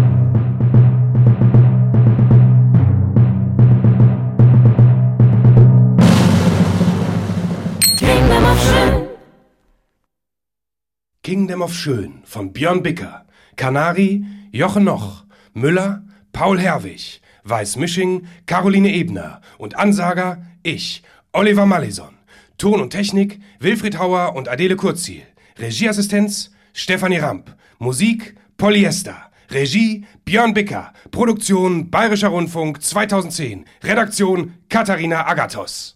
Kingdom of Schön. Kingdom of Schön von Björn Bicker. Kanari, Jochen Noch, Müller, Paul Herwig, Weiß Misching, Caroline Ebner und Ansager ich, Oliver Malleson. Ton und Technik Wilfried Hauer und Adele Kurzziel. Regieassistenz Stefanie Ramp. Musik Polyester. Regie Björn Bicker. Produktion Bayerischer Rundfunk 2010. Redaktion Katharina Agathos.